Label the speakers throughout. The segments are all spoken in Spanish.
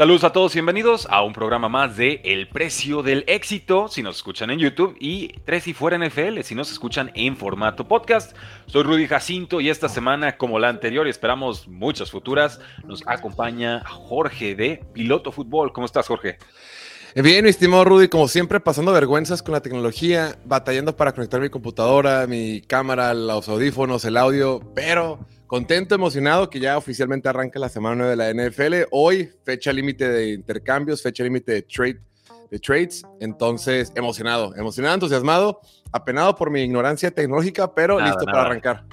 Speaker 1: Saludos a todos, bienvenidos a un programa más de El Precio del Éxito, si nos escuchan en YouTube, y Tres y Fuera NFL, si nos escuchan en formato podcast. Soy Rudy Jacinto y esta semana, como la anterior y esperamos muchas futuras, nos acompaña Jorge de Piloto Fútbol. ¿Cómo estás, Jorge?
Speaker 2: Bien, mi estimado Rudy, como siempre, pasando vergüenzas con la tecnología, batallando para conectar mi computadora, mi cámara, los audífonos, el audio, pero Contento, emocionado que ya oficialmente arranca la semana 9 de la NFL. Hoy, fecha límite de intercambios, fecha límite de, trade, de trades. Entonces, emocionado, emocionado, entusiasmado, apenado por mi ignorancia tecnológica, pero listo para arrancar.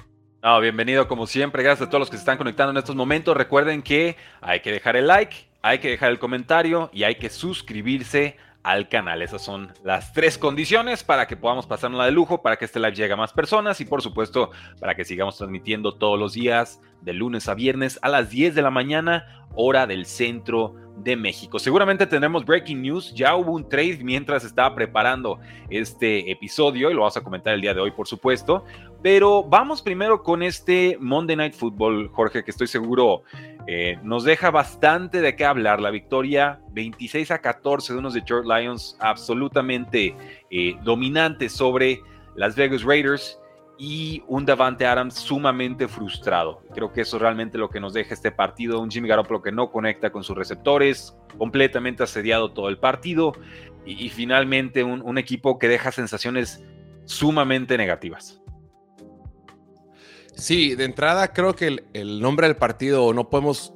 Speaker 1: No, bienvenido como siempre. Gracias a todos los que se están conectando en estos momentos. Recuerden que hay que dejar el like, hay que dejar el comentario y hay que suscribirse al canal. Esas son las tres condiciones para que podamos pasarnos de lujo, para que este live llegue a más personas y por supuesto para que sigamos transmitiendo todos los días de lunes a viernes a las 10 de la mañana, hora del centro de México. Seguramente tendremos breaking news. Ya hubo un trade mientras estaba preparando este episodio y lo vamos a comentar el día de hoy, por supuesto. Pero vamos primero con este Monday Night Football, Jorge, que estoy seguro eh, nos deja bastante de qué hablar. La victoria 26 a 14 de unos Detroit Lions absolutamente eh, dominantes sobre Las Vegas Raiders y un Davante Adams sumamente frustrado. Creo que eso es realmente lo que nos deja este partido. Un Jimmy Garoppolo que no conecta con sus receptores, completamente asediado todo el partido y, finalmente un, equipo que deja sensaciones sumamente negativas.
Speaker 2: Sí, de entrada creo que el, el nombre del partido no podemos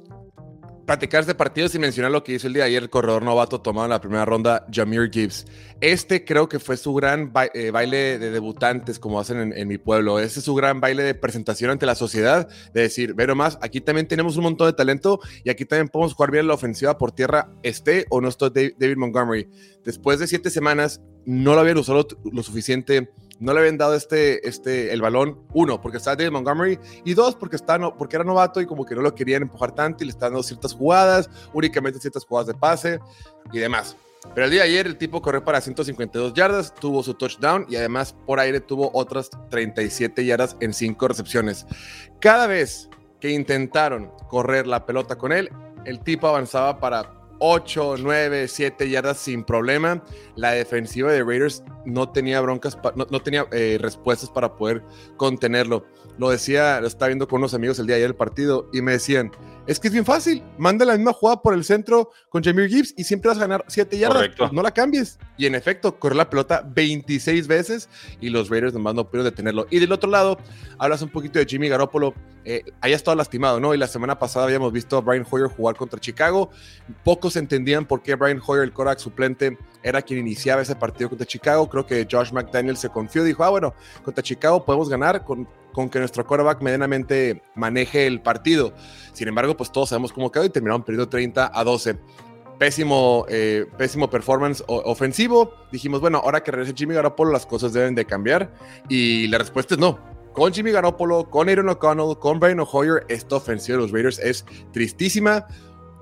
Speaker 2: platicar este partido sin mencionar lo que hizo el día de ayer el corredor novato tomado en la primera ronda, Jameer Gibbs. Este creo que fue su gran eh, baile de debutantes, como hacen en, mi pueblo. Este es su gran baile de presentación ante la sociedad, de decir, pero más, aquí también tenemos un montón de talento y aquí también podemos jugar bien la ofensiva por tierra, esté o no esté David Montgomery. Después de siete semanas, no lo habían usado lo suficiente no le habían dado este, este, el balón, uno, porque estaba David Montgomery, y dos, porque, está, no, porque era novato y como que no lo querían empujar tanto y le están dando ciertas jugadas, únicamente ciertas jugadas de pase y demás. Pero el día de ayer el tipo corrió para 152 yardas, tuvo su touchdown y además por aire tuvo otras 37 yardas en 5 recepciones. Cada vez que intentaron correr la pelota con él, el tipo avanzaba para 8, 9, 7 yardas sin problema. La defensiva de Raiders no tenía broncas, no, tenía eh, respuestas para poder contenerlo. Lo decía, lo estaba viendo con unos amigos el día de ayer el partido y me decían, es que es bien fácil. Manda la misma jugada por el centro con Jameer Gibbs y siempre vas a ganar 7 yardas. No la cambies. Y en efecto, corrió la pelota 26 veces y los Raiders nomás no pudieron detenerlo. Y del otro lado, hablas un poquito de Jimmy Garoppolo. Eh, ahí estado lastimado, ¿no? Y la semana pasada habíamos visto a Brian Hoyer jugar contra Chicago. Pocos entendían por qué Brian Hoyer, el Korak suplente, era quien iniciaba ese partido contra Chicago. Creo que Josh McDaniel se confió y dijo, ah, bueno, contra Chicago podemos ganar con con que nuestro quarterback medianamente maneje el partido. Sin embargo, pues todos sabemos cómo quedó y terminaron perdiendo 30 a 12. Pésimo, eh, pésimo performance ofensivo. Dijimos, bueno, ahora que regrese Jimmy Garoppolo, las cosas deben de cambiar. Y la respuesta es no. Con Jimmy Garoppolo, con Aaron O'Connell, con Brian O'Hoyer, esta ofensiva de los Raiders es tristísima.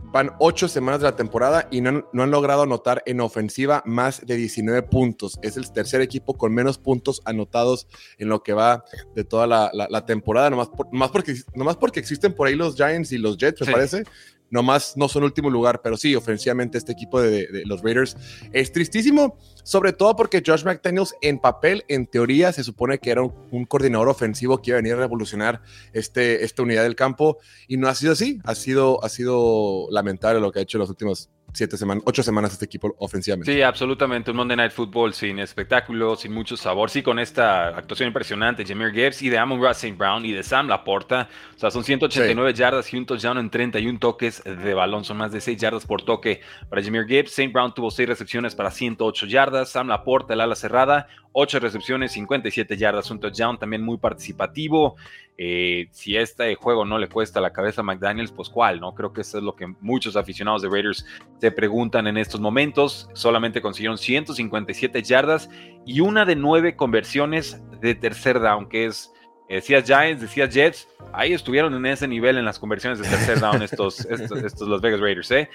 Speaker 2: Van ocho semanas de la temporada y no han, logrado anotar en ofensiva más de 19 puntos. Es el tercer equipo con menos puntos anotados en lo que va de toda la, temporada, nomás, porque, nomás porque existen por ahí los Giants y los Jets, me parece nomás no son último lugar, pero sí, ofensivamente este equipo de, los Raiders es tristísimo, sobre todo porque Josh McDaniels en papel, en teoría, se supone que era un, coordinador ofensivo que iba a venir a revolucionar este, esta unidad del campo y no ha sido así, ha sido, ha sido lamentable lo que ha hecho en los últimos siete semanas, ocho semanas este equipo ofensivamente.
Speaker 1: Sí, absolutamente. Un Monday Night Football sin espectáculo, sin mucho sabor. Sí, con esta actuación impresionante, Jameer Gibbs y de Amon Ross St. Brown y de Sam Laporta. O sea, son 189 yardas y un touchdown en 31 toques de balón. Son más de 6 yardas por toque para Jameer Gibbs. St. Brown tuvo 6 recepciones para 108 yardas. Sam Laporta, el ala cerrada, 8 recepciones, 57 yardas, un touchdown, también muy participativo. Eh, si este juego no le cuesta la cabeza a McDaniels, pues cuál, ¿no? Creo que eso es lo que muchos aficionados de Raiders se preguntan en estos momentos. Solamente consiguieron 157 yardas y una de nueve conversiones de tercer down, que es decías Giants, decías Jets, ahí estuvieron en ese nivel en las conversiones de tercer down estos, estos, estos Los Vegas Raiders. ¿eh?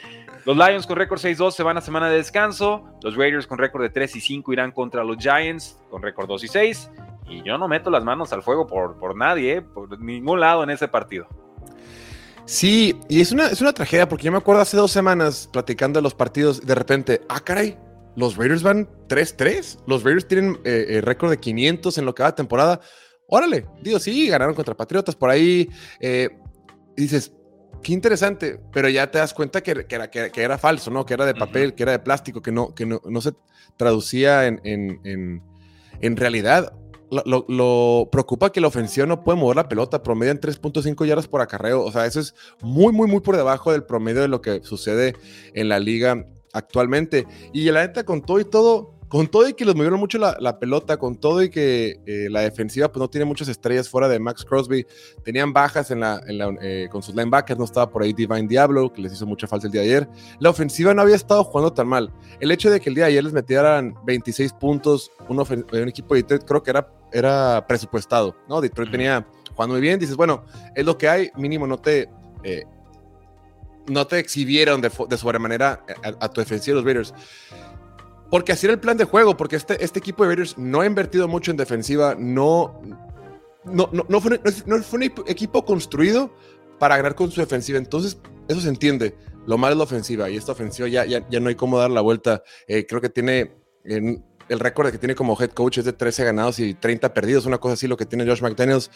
Speaker 1: Los Lions con récord 6-2 se van a semana de descanso, los Raiders con récord de 3 y 5 irán contra los Giants con récord 2 y 6, y yo no meto las manos al fuego por, por nadie, ¿eh? por ningún lado en ese partido.
Speaker 2: Sí, y es una, es una tragedia porque yo me acuerdo hace dos semanas platicando de los partidos, de repente, ah, caray, los Raiders van 3-3, los Raiders tienen eh, eh, récord de 500 en lo que va temporada órale, digo, sí, ganaron contra Patriotas por ahí. Eh, y dices, qué interesante, pero ya te das cuenta que, era, que, era, falso, ¿no? Que era de papel, que era de plástico, que no, que no, se traducía en, en, en, realidad. Lo, preocupa que la ofensiva no puede mover la pelota, promedio en 3.5 yardas por acarreo. O sea, eso es muy, muy, muy por debajo del promedio de lo que sucede en la liga actualmente. Y la neta, con todo y todo, con todo y que los movieron mucho la, pelota, con todo y que eh, la defensiva pues no tiene muchas estrellas fuera de Max Crosby, tenían bajas en la, eh, con sus linebackers, no estaba por ahí Divine Diablo, que les hizo mucha falta el día de ayer. La ofensiva no había estado jugando tan mal. El hecho de que el día de ayer les metieran 26 puntos, un, un equipo de Detroit creo que era, era presupuestado, ¿no? Detroit venía jugando muy bien, dices, bueno, es lo que hay, mínimo no te... Eh, no te exhibieron de, de sobremanera a, a tu defensiva los Raiders. Porque así era el plan de juego, porque este, este equipo de Raiders no ha invertido mucho en defensiva, no, no, no, fue, un equipo construido para ganar con su defensiva. Entonces, eso se entiende. Lo malo es la ofensiva y esta ofensiva ya, ya, ya no hay cómo dar la vuelta. Eh, creo que tiene el récord que tiene como head coach es de 13 ganados y 30 perdidos, una cosa así lo que tiene Josh McDaniels.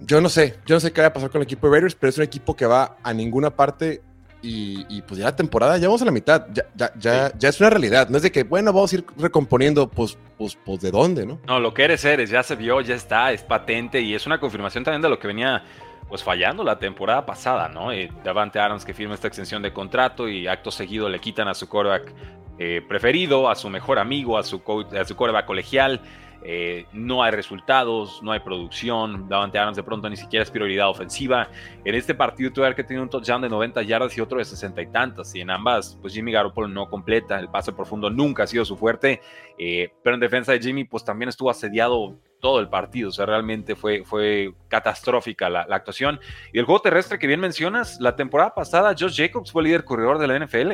Speaker 2: Yo no sé, yo no sé qué va a pasar con el equipo de Raiders, pero es un equipo que va a ninguna parte y, pues ya la temporada, ya vamos a la mitad, ya, ya, ya, ya, es una realidad. No es de que, bueno, vamos a ir recomponiendo, pues, pues, pues de dónde, ¿no?
Speaker 1: No, lo que eres, eres, ya se vio, ya está, es patente y es una confirmación también de lo que venía pues fallando la temporada pasada, ¿no? Eh, Davante Adams que firma esta extensión de contrato y acto seguido le quitan a su quarterback eh, preferido, a su mejor amigo, a su, a su quarterback colegial. Eh, no hay resultados, no hay producción. Davante Adams de pronto ni siquiera es prioridad ofensiva. En este partido tuve que tiene un touchdown de 90 yardas y otro de 60 y tantas. Y en ambas, pues Jimmy Garoppolo no completa. El pase profundo nunca ha sido su fuerte. Eh, pero en defensa de Jimmy, pues también estuvo asediado todo el partido. O sea, realmente fue, fue catastrófica la, actuación. Y el juego terrestre que bien mencionas, la temporada pasada, Josh Jacobs fue líder corredor de la NFL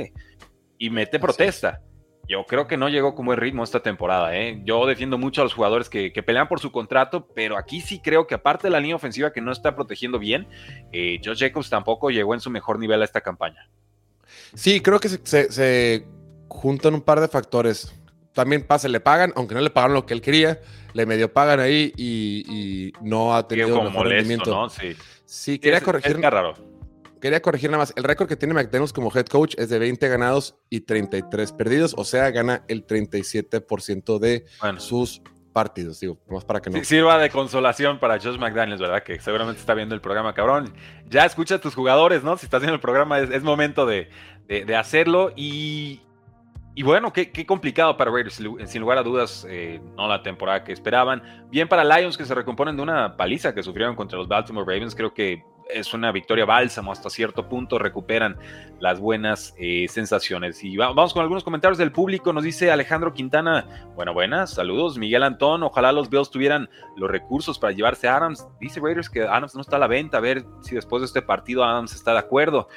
Speaker 1: y mete protesta. Yo creo que no llegó con buen ritmo esta temporada. ¿eh? Yo defiendo mucho a los jugadores que, pelean por su contrato, pero aquí sí creo que aparte de la línea ofensiva que no está protegiendo bien, eh, Josh Jacobs tampoco llegó en su mejor nivel a esta campaña.
Speaker 2: Sí, creo que se, juntan un par de factores. También pasa, le pagan, aunque no le pagan lo que él quería, le medio pagan ahí y, no ha tenido un mejor rendimiento. ¿no?
Speaker 1: Sí,
Speaker 2: sí quería corregir.
Speaker 1: Es raro
Speaker 2: quería corregir nada más. El récord que tiene McDaniels como head coach es de 20 ganados y 33 perdidos, o sea, gana el 37% de sus partidos. Digo, más para que no.
Speaker 1: sirva de consolación para Josh McDaniels, ¿verdad? Que seguramente está viendo el programa, cabrón. Ya escucha a tus jugadores, ¿no? Si estás viendo el programa, es, momento de, hacerlo. Y, y bueno, qué, complicado para Raiders, sin lugar a dudas, eh, no la temporada que esperaban. Bien para Lions que se recomponen de una paliza que sufrieron contra los Baltimore Ravens, creo que es una victoria bálsamo hasta cierto punto, recuperan las buenas eh, sensaciones. Y vamos con algunos comentarios del público, nos dice Alejandro Quintana, bueno, buenas, saludos, Miguel Antón, ojalá los Bills tuvieran los recursos para llevarse a Adams, dice Raiders que Adams no está a la venta, a ver si después de este partido Adams está de acuerdo.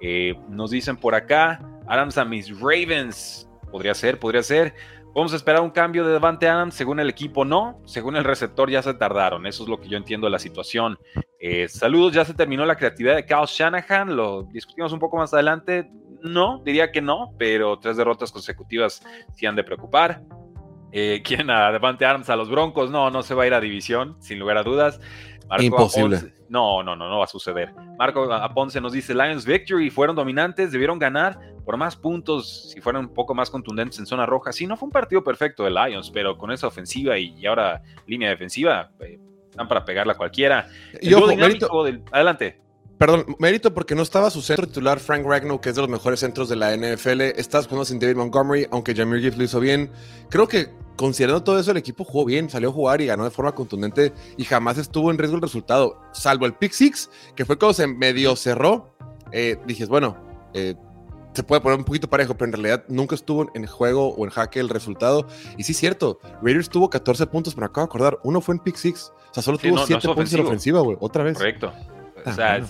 Speaker 1: Eh, nos dicen por acá, Adams a mis Ravens, podría ser, podría ser. Vamos a esperar un cambio de Davante Adams, según el equipo no, según el receptor ya se tardaron, eso es lo que yo entiendo de la situación. Eh, saludos, ya se terminó la creatividad de Kyle Shanahan, lo discutimos un poco más adelante, no, diría que no, pero tres derrotas consecutivas sí han de preocupar. Eh, ¿Quién a Davante Adams a los Broncos? No, no se va a ir a división, sin lugar a dudas.
Speaker 2: Imposible.
Speaker 1: no, no, no, no va a suceder. Marco Aponce nos dice, Lions Victory, fueron dominantes, debieron ganar por más puntos, si fueran un poco más contundentes en zona roja. Sí, no fue un partido perfecto de Lions, pero con esa ofensiva y, ahora línea defensiva, eh, están para pegarla a cualquiera.
Speaker 2: y ojo, mérito,
Speaker 1: del... Adelante.
Speaker 2: Perdón, mérito porque no estaba su centro titular Frank Ragnow, que es de los mejores centros de la NFL. Estás jugando sin David Montgomery, aunque Jamir Gibbs lo hizo bien. Creo que considerando todo eso, el equipo jugó bien, salió a jugar y ganó de forma contundente y jamás estuvo en riesgo el resultado, salvo el pick six, que fue cuando se medio cerró. Eh, dijes, bueno, eh, se puede poner un poquito parejo, pero en realidad nunca estuvo en juego o en jaque el resultado. Y sí, es cierto, Raiders tuvo 14 puntos, pero acabo de acordar, uno fue en pick six. O sea, solo tuvo 7 puntos en ofensiva, güey, otra vez.
Speaker 1: Correcto. O sea,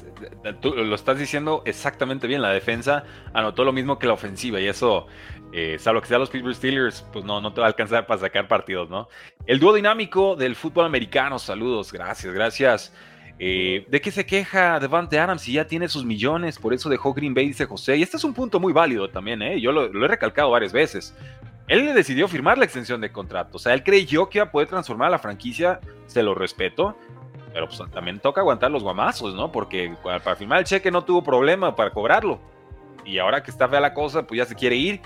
Speaker 1: tú lo estás diciendo exactamente bien. La defensa anotó lo mismo que la ofensiva y eso, eh, salvo que sean los Pittsburgh Steelers, pues no, no te va a alcanzar para sacar partidos, ¿no? El dúo dinámico del fútbol americano, saludos, gracias, gracias. Eh, ¿De qué se queja Devante Adams si ya tiene sus millones? Por eso dejó Green Bay, dice José. Y este es un punto muy válido también, ¿eh? Yo lo, lo he recalcado varias veces. Él le decidió firmar la extensión de contrato. O sea, él creyó que iba a poder transformar a la franquicia. Se lo respeto pero pues también toca aguantar los guamazos, ¿no? Porque para firmar el cheque no tuvo problema para cobrarlo. Y ahora que está fea la cosa, pues ya se quiere ir.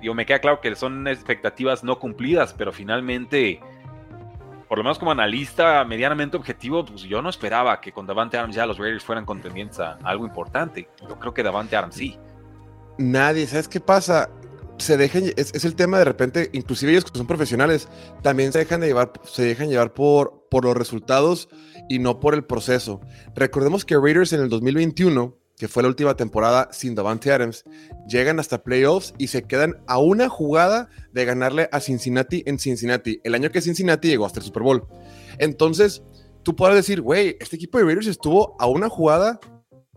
Speaker 1: Digo, me queda claro que son expectativas no cumplidas, pero finalmente, por lo menos como analista medianamente objetivo, pues yo no esperaba que con Davante Adams ya los Raiders fueran contendientes a algo importante. Yo creo que Davante Adams sí.
Speaker 2: Nadie, ¿sabes qué pasa? Se dejan, es, el tema de repente, inclusive ellos que son profesionales, también se dejan de llevar, se dejan llevar por, por los resultados y no por el proceso. Recordemos que Raiders en el 2021, que fue la última temporada sin Davante Adams, llegan hasta playoffs y se quedan a una jugada de ganarle a Cincinnati en Cincinnati, el año que Cincinnati llegó hasta el Super Bowl. Entonces, tú puedes decir, güey, este equipo de Raiders estuvo a una jugada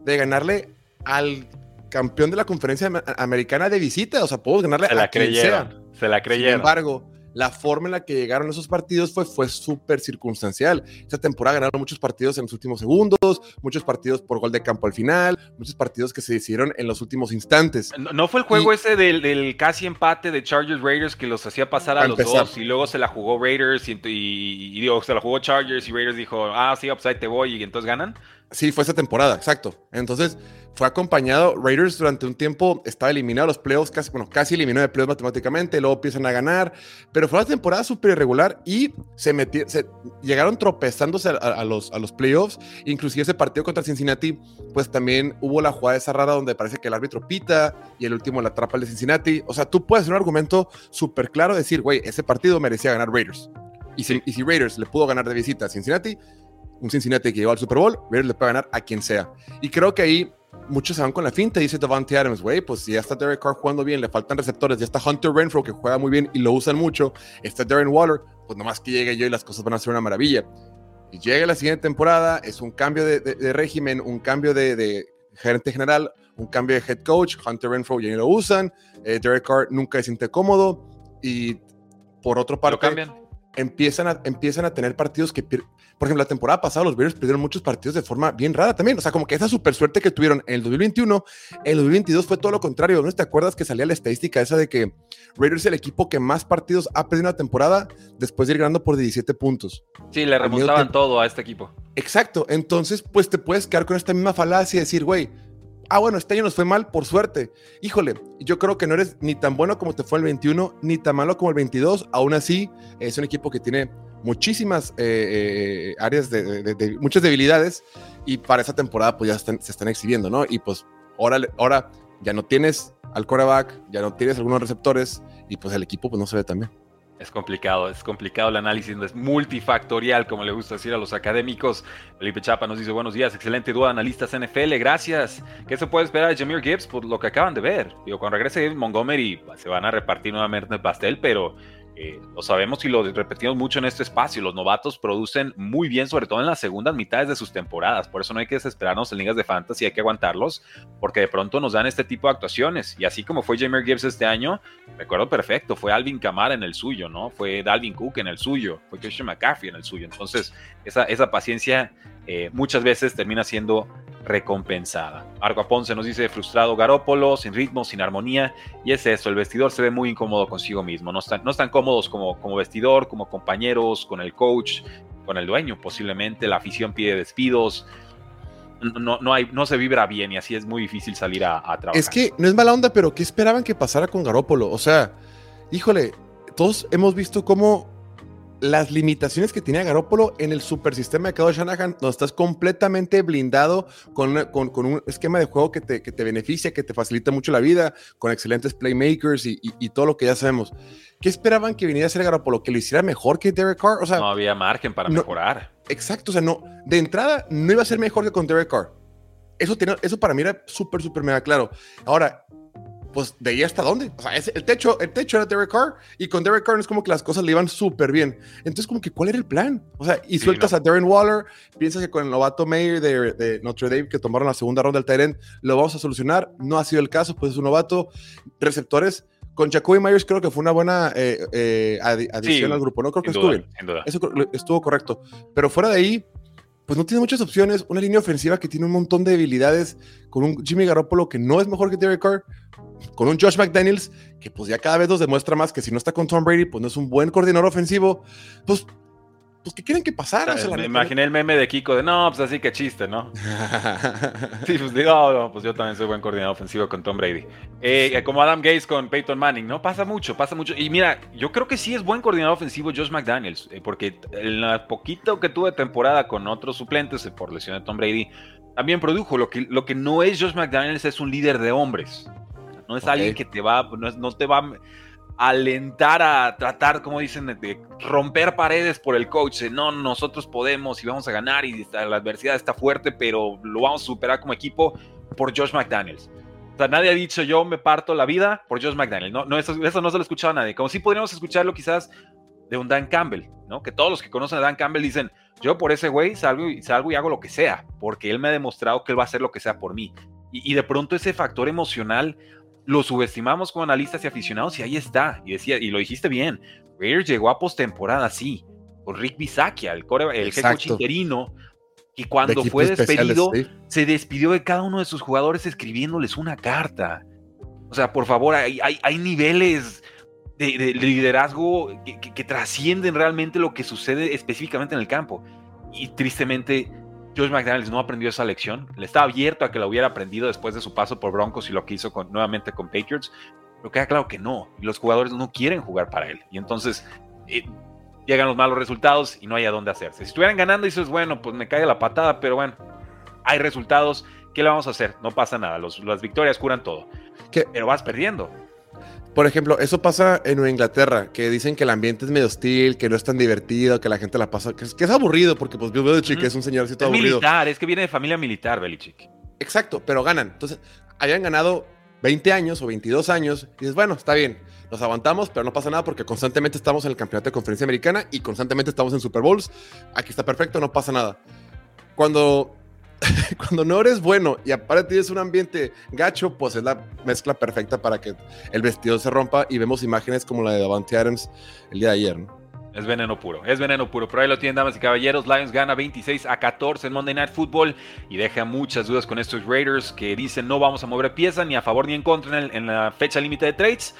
Speaker 2: de ganarle al campeón de la conferencia americana de visita. O sea, podemos ganarle
Speaker 1: se la a creyeron, quien sea. Se la creyeron.
Speaker 2: Sin embargo, la forma en la que llegaron esos partidos fue, fue súper circunstancial. Esa temporada ganaron muchos partidos en los últimos segundos, muchos partidos por gol de campo al final, muchos partidos que se decidieron en los últimos instantes.
Speaker 1: ¿No, fue el juego ese del, casi empate de Chargers Raiders que los hacía pasar a, los dos y luego se la jugó Raiders y, y, digo, se la jugó Chargers y Raiders dijo, ah, sí, upside te voy y entonces ganan?
Speaker 2: Sí, fue esa temporada, exacto. Entonces, fue acompañado. Raiders durante un tiempo estaba eliminado los playoffs, casi, bueno, casi eliminado de playoffs matemáticamente, luego empiezan a ganar, pero fue una temporada súper irregular y se, metieron, se llegaron tropezándose a, los, a los playoffs. Inclusive ese partido contra Cincinnati, pues también hubo la jugada esa rara donde parece que el árbitro pita y el último la atrapa el de Cincinnati. O sea, tú puedes hacer un argumento súper claro, decir, güey, ese partido merecía ganar Raiders. Y si, y si Raiders le pudo ganar de visita a Cincinnati, un Cincinnati que llegó al Super Bowl, Raiders le puede ganar a quien sea. Y creo que ahí muchos se van con la finta, dice Davante Adams, güey, pues si ya está Derek Carr jugando bien, le faltan receptores, ya está Hunter Renfro que juega muy bien y lo usan mucho, está Darren Waller, pues nomás que llegue yo y las cosas van a ser una maravilla. Y llega la siguiente temporada, es un cambio de, régimen, un cambio de, gerente general, un cambio de head coach, Hunter Renfro ya no lo usan, eh, Derek Carr nunca se siente cómodo y por otro parte empiezan a, empiezan a tener partidos que por ejemplo, la temporada pasada los Bears perdieron muchos partidos de forma bien rara también. O sea, como que esa super suerte que tuvieron en el 2021, en el 2022 fue todo lo contrario. ¿No te acuerdas que salía la estadística esa de que Raiders es el equipo que más partidos ha perdido en la temporada después de ir ganando por 17 puntos?
Speaker 1: Sí, le remontaban todo a este equipo.
Speaker 2: Exacto. Entonces, pues te puedes quedar con esta misma falacia y decir, güey, ah, bueno, este año nos fue mal, por suerte. Híjole, yo creo que no eres ni tan bueno como te fue el 21, ni tan malo como el 22. Aún así, es un equipo que tiene muchísimas eh, eh, áreas de, muchas debilidades y para esa temporada pues ya se están exhibiendo, ¿no? Y pues ahora, ahora ya no tienes al coreback, ya no tienes algunos receptores y pues el equipo pues no se ve tan bien.
Speaker 1: Es complicado, es complicado el análisis, es multifactorial, como le gusta decir a los académicos. Felipe Chapa nos dice buenos días, excelente duda, analistas NFL, gracias. ¿Qué se puede esperar de Jameer Gibbs? Por lo que acaban de ver. Digo, cuando regrese Montgomery se van a repartir nuevamente el pastel, pero eh, lo sabemos y lo repetimos mucho en este espacio. Los novatos producen muy bien, sobre todo en las segundas mitades de sus temporadas. Por eso no hay que desesperarnos en ligas de fantasy, hay que aguantarlos, porque de pronto nos dan este tipo de actuaciones. Y así como fue Jameer Gibbs este año, recuerdo perfecto, fue Alvin Kamara en el suyo, ¿no? Fue Dalvin Cook en el suyo, fue Christian McCaffrey en el suyo. Entonces, esa, esa paciencia eh, muchas veces termina siendo recompensada. Arco Ponce nos dice frustrado Garópolo, sin ritmo, sin armonía, y es eso, el vestidor se ve muy incómodo consigo mismo, no están, no están cómodos como, como vestidor, como compañeros, con el coach, con el dueño posiblemente, la afición pide despidos, no, no, hay, no se vibra bien y así es muy difícil salir a, a trabajar.
Speaker 2: Es que no es mala onda, pero ¿qué esperaban que pasara con Garópolo? O sea, híjole, todos hemos visto cómo las limitaciones que tenía Garópolo en el super sistema de Kyle Shanahan, donde estás completamente blindado con, con, un esquema de juego que te, que te, beneficia, que te facilita mucho la vida, con excelentes playmakers y, y, todo lo que ya sabemos. ¿qué esperaban que viniera a hacer Garoppolo? ¿Que lo hiciera mejor que Derek Carr? O sea,
Speaker 1: no había margen para mejorar.
Speaker 2: Exacto, o sea, no, de entrada no iba a ser mejor que con Derek Carr. Eso, eso para mí era súper, súper mega claro. Ahora, pues de ahí hasta dónde. O sea, el, techo, el techo era Derek Carr y con Derek Carr es como que las cosas le iban súper bien. Entonces, como que, ¿cuál era el plan? O sea, y sueltas a Darren Waller, piensas que con el novato Mayer de, Notre Dame que tomaron la segunda ronda del Tyrant lo vamos a solucionar. No ha sido el caso, pues es un novato. Receptores. Con Jacoby Myers creo que fue una buena eh, eh, adición al grupo, ¿no? Creo que estuvo bien. Eso estuvo correcto. Pero fuera de ahí, pues no tiene muchas opciones. Una línea ofensiva que tiene un montón de debilidades, con un Jimmy Garoppolo que no es mejor que Derek Carr, con un Josh McDaniels que pues ya cada vez nos demuestra más que si no está con Tom Brady, pues no es un buen coordinador ofensivo. Pues pues, ¿qué quieren que pasara?
Speaker 1: me imaginé el meme de Kiko de, no, pues así que chiste, ¿no? sí, pues digo, pues yo también soy buen coordinador ofensivo con Tom Brady. Eh, como Adam Gates con Peyton Manning, ¿no? Pasa mucho, pasa mucho. Y mira, yo creo que sí es buen coordinador ofensivo Josh McDaniels, eh, porque en la poquito que tuve temporada con otros suplentes eh, por lesión de Tom Brady, también produjo. Lo que, lo que no es Josh McDaniels es un líder de hombres. No es alguien que te va, no, no te va alentar a tratar, como dicen, de romper paredes por el coach. no, nosotros podemos y vamos a ganar y la adversidad está fuerte, pero lo vamos a superar como equipo por Josh McDaniels. O sea, nadie ha dicho yo me parto la vida por Josh McDaniels. No, no eso, no se lo ha escuchado a nadie. Como si podríamos escucharlo quizás de un Dan Campbell, ¿no? Que todos los que conocen a Dan Campbell dicen, yo por ese güey salgo y, salgo y hago lo que sea, porque él me ha demostrado que él va a hacer lo que sea por mí. Y de pronto ese factor emocional lo subestimamos como analistas y aficionados y ahí está. Y decía, y lo dijiste bien, Raiders llegó a postemporada, sí, con Rick Bisakia, el, el jefe interino, y cuando fue despedido, se despidió de cada uno de sus jugadores escribiéndoles una carta. O sea, por favor, hay, hay, niveles de, liderazgo que, que trascienden realmente lo que sucede específicamente en el campo. Y tristemente, Josh McDaniels no aprendió esa lección. Le estaba abierto a que la hubiera aprendido después de su paso por Broncos y lo que hizo con, nuevamente con Patriots. Pero queda claro que no. Los jugadores no quieren jugar para él. Y entonces eh, llegan los malos resultados y no hay a dónde hacerse. Si estuvieran ganando, dices, bueno, pues me cae la patada, pero bueno, hay resultados. ¿Qué le vamos a hacer? No pasa nada. las victorias curan todo. Pero vas perdiendo.
Speaker 2: Por ejemplo, eso pasa en Inglaterra, que dicen que el ambiente es medio hostil, que no es tan divertido, que la gente la pasa, que es, que es aburrido, porque pues Belichick es un señorcito es aburrido.
Speaker 1: militar, es que viene de familia militar, Belichick.
Speaker 2: Exacto, pero ganan. Entonces, habían ganado 20 años o 22 años, y dices, bueno, está bien, nos aguantamos, pero no pasa nada porque constantemente estamos en el campeonato de conferencia americana y constantemente estamos en Super Bowls. Aquí está perfecto, no pasa nada. Cuando cuando no eres bueno y aparte tienes un ambiente gacho, pues es la mezcla perfecta para que el vestido se rompa y vemos imágenes como la de Davante Adams el día de ayer.
Speaker 1: Es veneno puro, es veneno puro. Pero ahí lo tienen, damas y caballeros. Lions gana 26 a 14 en Monday Night Football y deja muchas dudas con estos Raiders que dicen no vamos a mover pieza ni a favor ni en contra en, en la fecha límite de trades.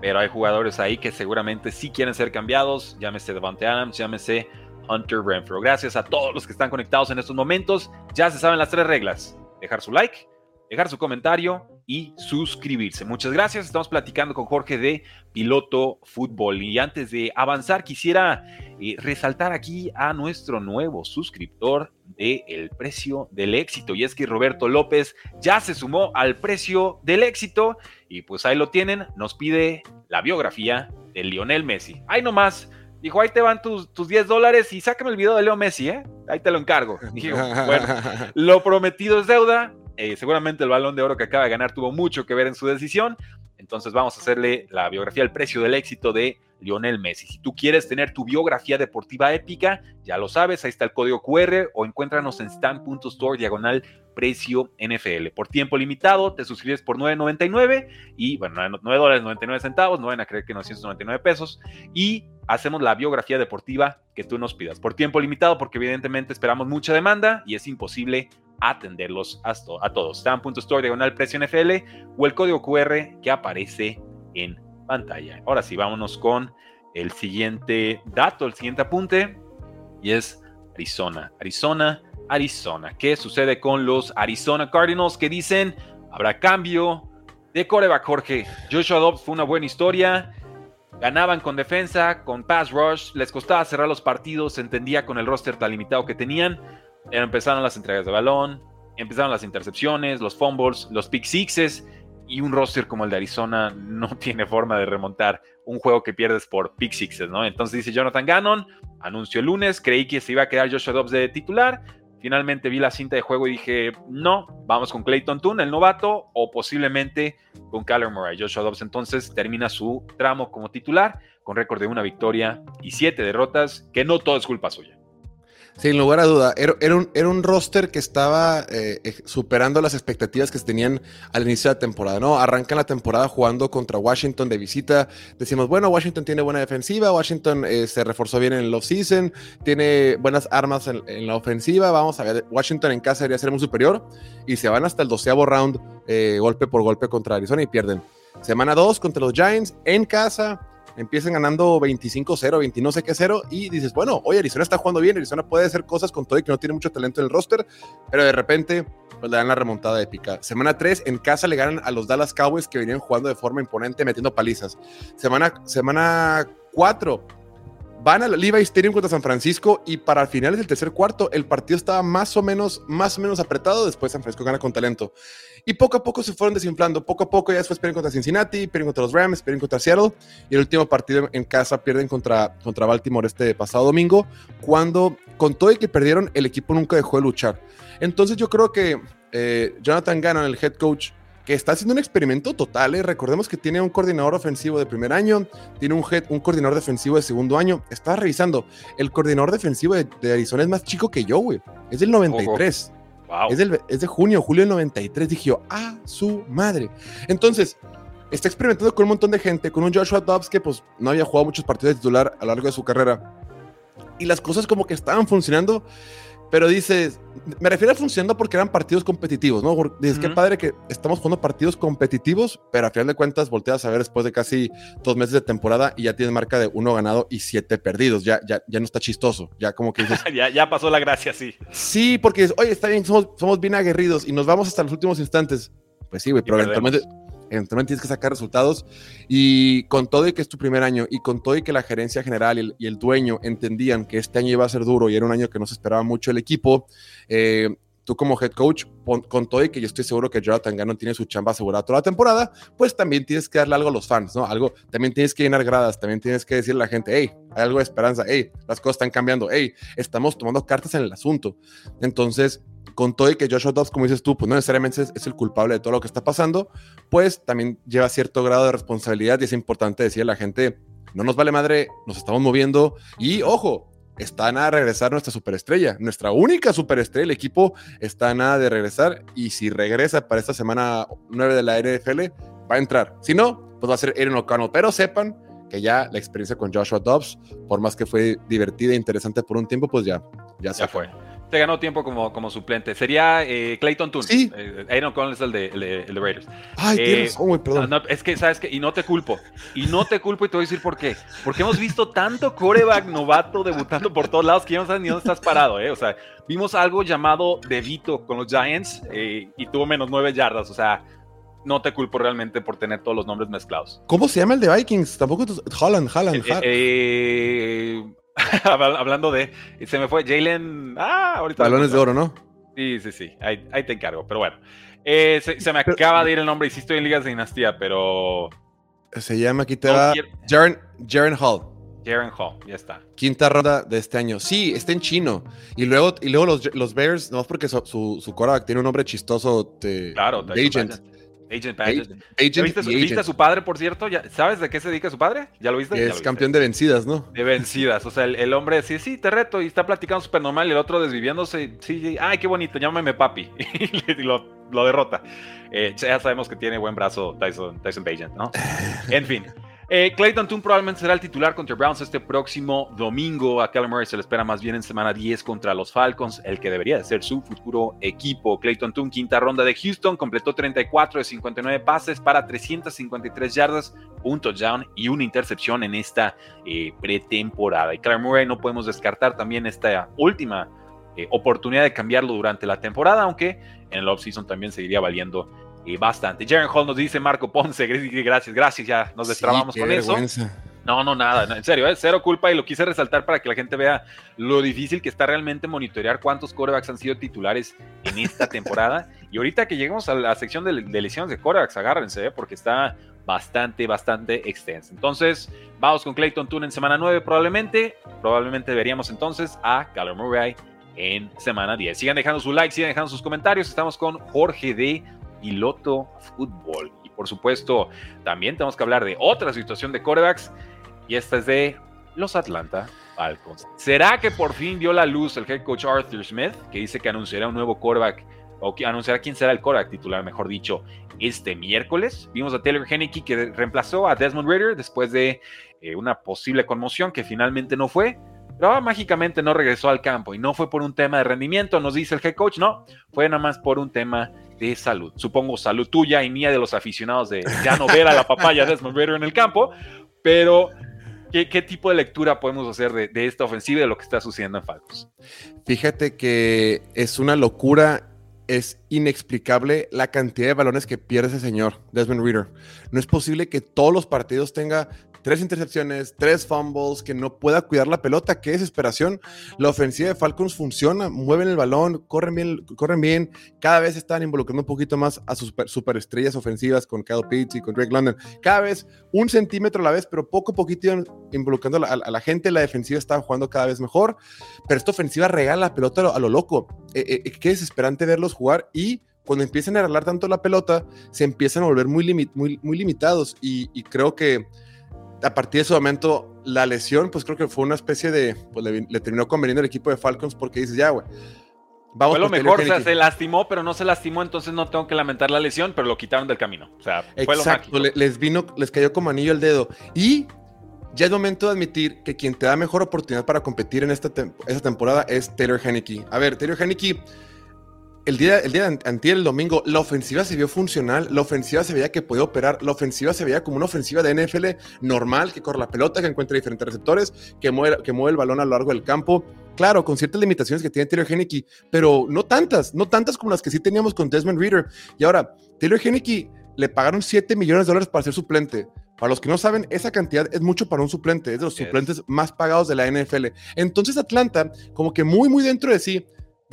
Speaker 1: Pero hay jugadores ahí que seguramente sí quieren ser cambiados. Llámese Davante Adams, llámese Hunter Renfro. Gracias a todos los que están conectados en estos momentos. Ya se saben las tres reglas. Dejar su like, dejar su comentario y suscribirse. Muchas gracias. Estamos platicando con Jorge de Piloto Fútbol. Y antes de avanzar, quisiera eh, resaltar aquí a nuestro nuevo suscriptor de El Precio del Éxito. Y es que Roberto López ya se sumó al Precio del Éxito. Y pues ahí lo tienen. Nos pide la biografía de Lionel Messi. Ahí nomás Dijo, ahí te van tus, tus 10 dólares y sácame el video de Leo Messi, ¿eh? Ahí te lo encargo. Dijo, bueno, lo prometido es deuda. Eh, seguramente el balón de oro que acaba de ganar tuvo mucho que ver en su decisión. Entonces vamos a hacerle la biografía, el precio del éxito de Lionel Messi. Si tú quieres tener tu biografía deportiva épica, ya lo sabes, ahí está el código QR o encuéntranos en stand.store diagonal precio NFL. Por tiempo limitado, te suscribes por 9.99 y, bueno, 9 dólares 99 centavos, no van a creer que 999 pesos. Y hacemos la biografía deportiva que tú nos pidas. Por tiempo limitado, porque evidentemente esperamos mucha demanda y es imposible atenderlos a, todos. Stand.store diagonal precio NFL o el código QR que aparece en pantalla. Ahora sí, vámonos con el siguiente dato, el siguiente apunte, y es Arizona. Arizona, Arizona. ¿Qué sucede con los Arizona Cardinals que dicen, habrá cambio de coreback, Jorge? Joshua Dobbs fue una buena historia. Ganaban con defensa, con pass rush, les costaba cerrar los partidos, se entendía con el roster tan limitado que tenían. Empezaron las entregas de balón, empezaron las intercepciones, los fumbles, los pick sixes y un roster como el de Arizona no tiene forma de remontar un juego que pierdes por pick sixes, ¿no? Entonces dice Jonathan Gannon, anunció el lunes, creí que se iba a quedar Joshua Dobbs de titular, finalmente vi la cinta de juego y dije, no, vamos con Clayton Toon, el novato, o posiblemente con Kyler Murray. Joshua Dobbs entonces termina su tramo como titular con récord de una victoria y siete derrotas, que no todo es culpa suya.
Speaker 2: Sin lugar a duda, era, un, roster que estaba eh, superando las expectativas que se tenían al inicio de la temporada, ¿no? Arrancan la temporada jugando contra Washington de visita. Decimos, bueno, Washington tiene buena defensiva, Washington eh, se reforzó bien en el offseason, tiene buenas armas en, la ofensiva. Vamos a ver, Washington en casa debería ser muy superior y se van hasta el doceavo round, eh, golpe por golpe contra Arizona y pierden. Semana 2 contra los Giants en casa empiezan ganando 25-0, 20 no sé qué 0 y dices, bueno, oye, Arizona está jugando bien, Arizona puede hacer cosas con todo y que no tiene mucho talento en el roster, pero de repente pues le dan la remontada épica. Semana 3 en casa le ganan a los Dallas Cowboys que venían jugando de forma imponente metiendo palizas. Semana semana 4 van al Levi Stadium contra San Francisco y para finales del tercer cuarto el partido estaba más o menos más o menos apretado, después San Francisco gana con talento. Y poco a poco se fueron desinflando. Poco a poco ya después pierden contra Cincinnati, pierden contra los Rams, pierden contra Seattle. Y el último partido en casa pierden contra, contra Baltimore este pasado domingo, cuando con todo y que perdieron, el equipo nunca dejó de luchar. Entonces yo creo que eh, Jonathan Gannon, el head coach, que está haciendo un experimento total. ¿eh? Recordemos que tiene un coordinador ofensivo de primer año, tiene un, head, un coordinador defensivo de segundo año. Estaba revisando, el coordinador defensivo de, Arizona es más chico que yo, güey. Es del 93. Es, de junio, julio del 93. Dije yo, a su madre. Entonces, está experimentando con un montón de gente, con un Joshua Dobbs que pues no había jugado muchos partidos de titular a lo largo de su carrera. Y las cosas como que estaban funcionando, pero dices, me refiero a funcionando porque eran partidos competitivos, ¿no? Dices, qué padre que estamos jugando partidos competitivos, pero a final de cuentas volteas a ver después de casi dos meses de temporada y ya tienes marca de uno ganado y siete perdidos. Ya, ya, ya no está chistoso. Ya como que dices.
Speaker 1: ya, ya pasó la gracia, sí.
Speaker 2: Sí, porque dices, oye, está bien, somos, somos bien aguerridos y nos vamos hasta los últimos instantes. Pues sí, güey, pero eventualmente eventualmente tienes que sacar resultados y con todo y que es tu primer año y con todo y que la gerencia general y el, dueño entendían que este año iba a ser duro y era un año que no se esperaba mucho el equipo, eh, tú como head coach, con todo y que yo estoy seguro que Jonathan Gannon tiene su chamba asegurada toda la temporada, pues también tienes que darle algo a los fans, ¿no? Algo, también tienes que llenar gradas, también tienes que decirle a la gente, hey, hay algo de esperanza, hey, las cosas están cambiando, hey, estamos tomando cartas en el asunto. Entonces, con todo y que Joshua Dobbs, como dices tú, pues no necesariamente es, el culpable de todo lo que está pasando, pues también lleva cierto grado de responsabilidad y es importante decirle a la gente, no nos vale madre, nos estamos moviendo y ojo, está a nada de regresar nuestra superestrella, nuestra única superestrella, el equipo está nada de regresar y si regresa para esta semana 9 de la NFL, va a entrar. Si no, pues va a ser Aaron O'Connell, pero sepan que ya la experiencia con Joshua Dobbs, por más que fue divertida e interesante por un tiempo, pues ya, ya, se fue
Speaker 1: te ganó tiempo como, como suplente. Sería eh, Clayton Toon.
Speaker 2: Sí.
Speaker 1: Eh, Aaron Collins es el de, el de, Raiders.
Speaker 2: Ay, eh, perdón.
Speaker 1: es que, ¿sabes qué? Y no te culpo. Y no te culpo y te voy a decir por qué. Porque hemos visto tanto coreback novato debutando por todos lados que ya no sabes ni dónde estás parado, ¿eh? O sea, vimos algo llamado Devito con los Giants eh, y tuvo menos nueve yardas. O sea, no te culpo realmente por tener todos los nombres mezclados.
Speaker 2: ¿Cómo se llama el de Vikings? Tampoco. Holland, Holland.
Speaker 1: Eh, Hablando de. Se me fue Jalen. Ah, ahorita.
Speaker 2: Balones de oro, ¿no?
Speaker 1: Sí, sí, sí. Ahí, te encargo. Pero bueno. Eh, se, me acaba de ir el nombre y sí estoy en Ligas de Dinastía, pero.
Speaker 2: Se llama, aquí te va. Jaren, Hall.
Speaker 1: Jaren Hall, ya está.
Speaker 2: Quinta ronda de este año. Sí, está en chino. Y luego, y luego los, los Bears, no porque su, su, su tiene un nombre chistoso de,
Speaker 1: claro,
Speaker 2: de Agent.
Speaker 1: Agent ¿Viste, a su padre, por cierto? ¿Ya, ¿Sabes de qué se dedica su padre? ¿Ya lo viste?
Speaker 2: Es campeón de vencidas, ¿no?
Speaker 1: De vencidas. O sea, el, hombre sí, sí, te reto y está platicando súper normal y el otro desviviéndose. Sí, ay, qué bonito, llámame papi. y lo, lo derrota. Eh, ya sabemos que tiene buen brazo Tyson, Tyson Agent, ¿no? en fin. Eh, Clayton Toon probablemente será el titular contra Browns este próximo domingo. A Kyler Murray se le espera más bien en semana 10 contra los Falcons, el que debería de ser su futuro equipo. Clayton Toon, quinta ronda de Houston, completó 34 de 59 pases para 353 yardas, un touchdown y una intercepción en esta eh, pretemporada. Y Kyler Murray no podemos descartar también esta última eh, oportunidad de cambiarlo durante la temporada, aunque en el offseason también seguiría valiendo y bastante. Jaren Hall nos dice Marco Ponce, gracias, gracias, ya nos destrabamos con eso. No, no, nada, en serio, ¿eh? cero culpa y lo quise resaltar para que la gente vea lo difícil que está realmente monitorear cuántos corebacks han sido titulares en esta temporada. Y ahorita que lleguemos a la sección de, lesiones de corebacks, agárrense, ¿eh? porque está bastante, bastante extensa. Entonces, vamos con Clayton Tune en semana 9 probablemente. Probablemente veríamos entonces a Kyler Murray en semana 10. Sigan dejando su like, sigan dejando sus comentarios. Estamos con Jorge de Piloto Fútbol. Y por supuesto, también tenemos que hablar de otra situación de corebacks y esta es de los Atlanta Falcons. ¿Será que por fin dio la luz el head coach Arthur Smith, que dice que anunciará un nuevo quarterback, o que anunciará quién será el quarterback titular, mejor dicho, este miércoles? Vimos a Taylor Henneke que reemplazó a Desmond Ritter después de eh, una posible conmoción que finalmente no fue. Pero mágicamente no regresó al campo y no fue por un tema de rendimiento, nos dice el head coach, no, fue nada más por un tema de salud. Supongo salud tuya y mía de los aficionados de ya no ver a la papaya Desmond Ritter en el campo, pero ¿Qué, tipo de lectura podemos hacer de, esta ofensiva y de lo que está sucediendo en Falcons?
Speaker 2: Fíjate que es una locura, es inexplicable la cantidad de balones que pierde ese señor, Desmond Reader. No es posible que todos los partidos tenga tres intercepciones, tres fumbles, que no pueda cuidar la pelota, qué desesperación. La ofensiva de Falcons funciona, mueven el balón, corren bien, corren bien, cada vez están involucrando un poquito más a sus superestrellas ofensivas con Kyle Pitts y con Greg London. Cada vez un centímetro a la vez, pero poco a poquito involucrando a, la gente. La defensiva está jugando cada vez mejor, pero esta ofensiva regala la pelota a lo, loco. Eh, eh, qué desesperante verlos jugar y cuando empiezan a arreglar tanto la pelota, se empiezan a volver muy limitados y creo que a partir de ese momento, la lesión, pues creo que fue una especie de, pues le, terminó conveniendo al equipo de Falcons porque dices, ya, güey.
Speaker 1: Vamos fue lo mejor, o sea, se lastimó, pero no se lastimó, entonces no tengo que lamentar la lesión, pero lo quitaron del camino. O sea,
Speaker 2: fue Exacto, lo les vino, les cayó como anillo el dedo. Y ya es momento de admitir que quien te da mejor oportunidad para competir en esta, esta temporada es Taylor Henneke. A ver, Taylor Henneke el día, el día de antier, el domingo, la ofensiva se vio funcional, la ofensiva se veía que podía operar, la ofensiva se veía como una ofensiva de NFL normal, que corre la pelota, que encuentra diferentes receptores, que mueve, que mueve el balón a lo largo del campo. Claro, con ciertas limitaciones que tiene Taylor Henneke, pero no tantas, no tantas como las que sí teníamos con Desmond Reader. Y ahora, Taylor Henneke le pagaron 7 millones de dólares para ser suplente. Para los que no saben, esa cantidad es mucho para un suplente, es de los suplentes más pagados de la NFL. Entonces Atlanta, como que muy, muy dentro de sí,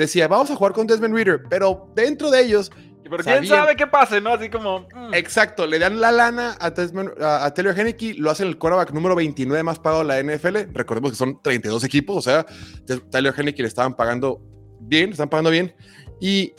Speaker 2: decía, vamos a jugar con Desmond Reader, pero dentro de ellos...
Speaker 1: Pero quién sabe qué pase, ¿no? Así como...
Speaker 2: Mm. Exacto, le dan la lana a, a, Taylor Henneke, lo hacen el quarterback número 29 más pagado de la NFL. Recordemos que son 32 equipos, o sea, Taylor Henneke le estaban pagando bien, le están pagando bien. Y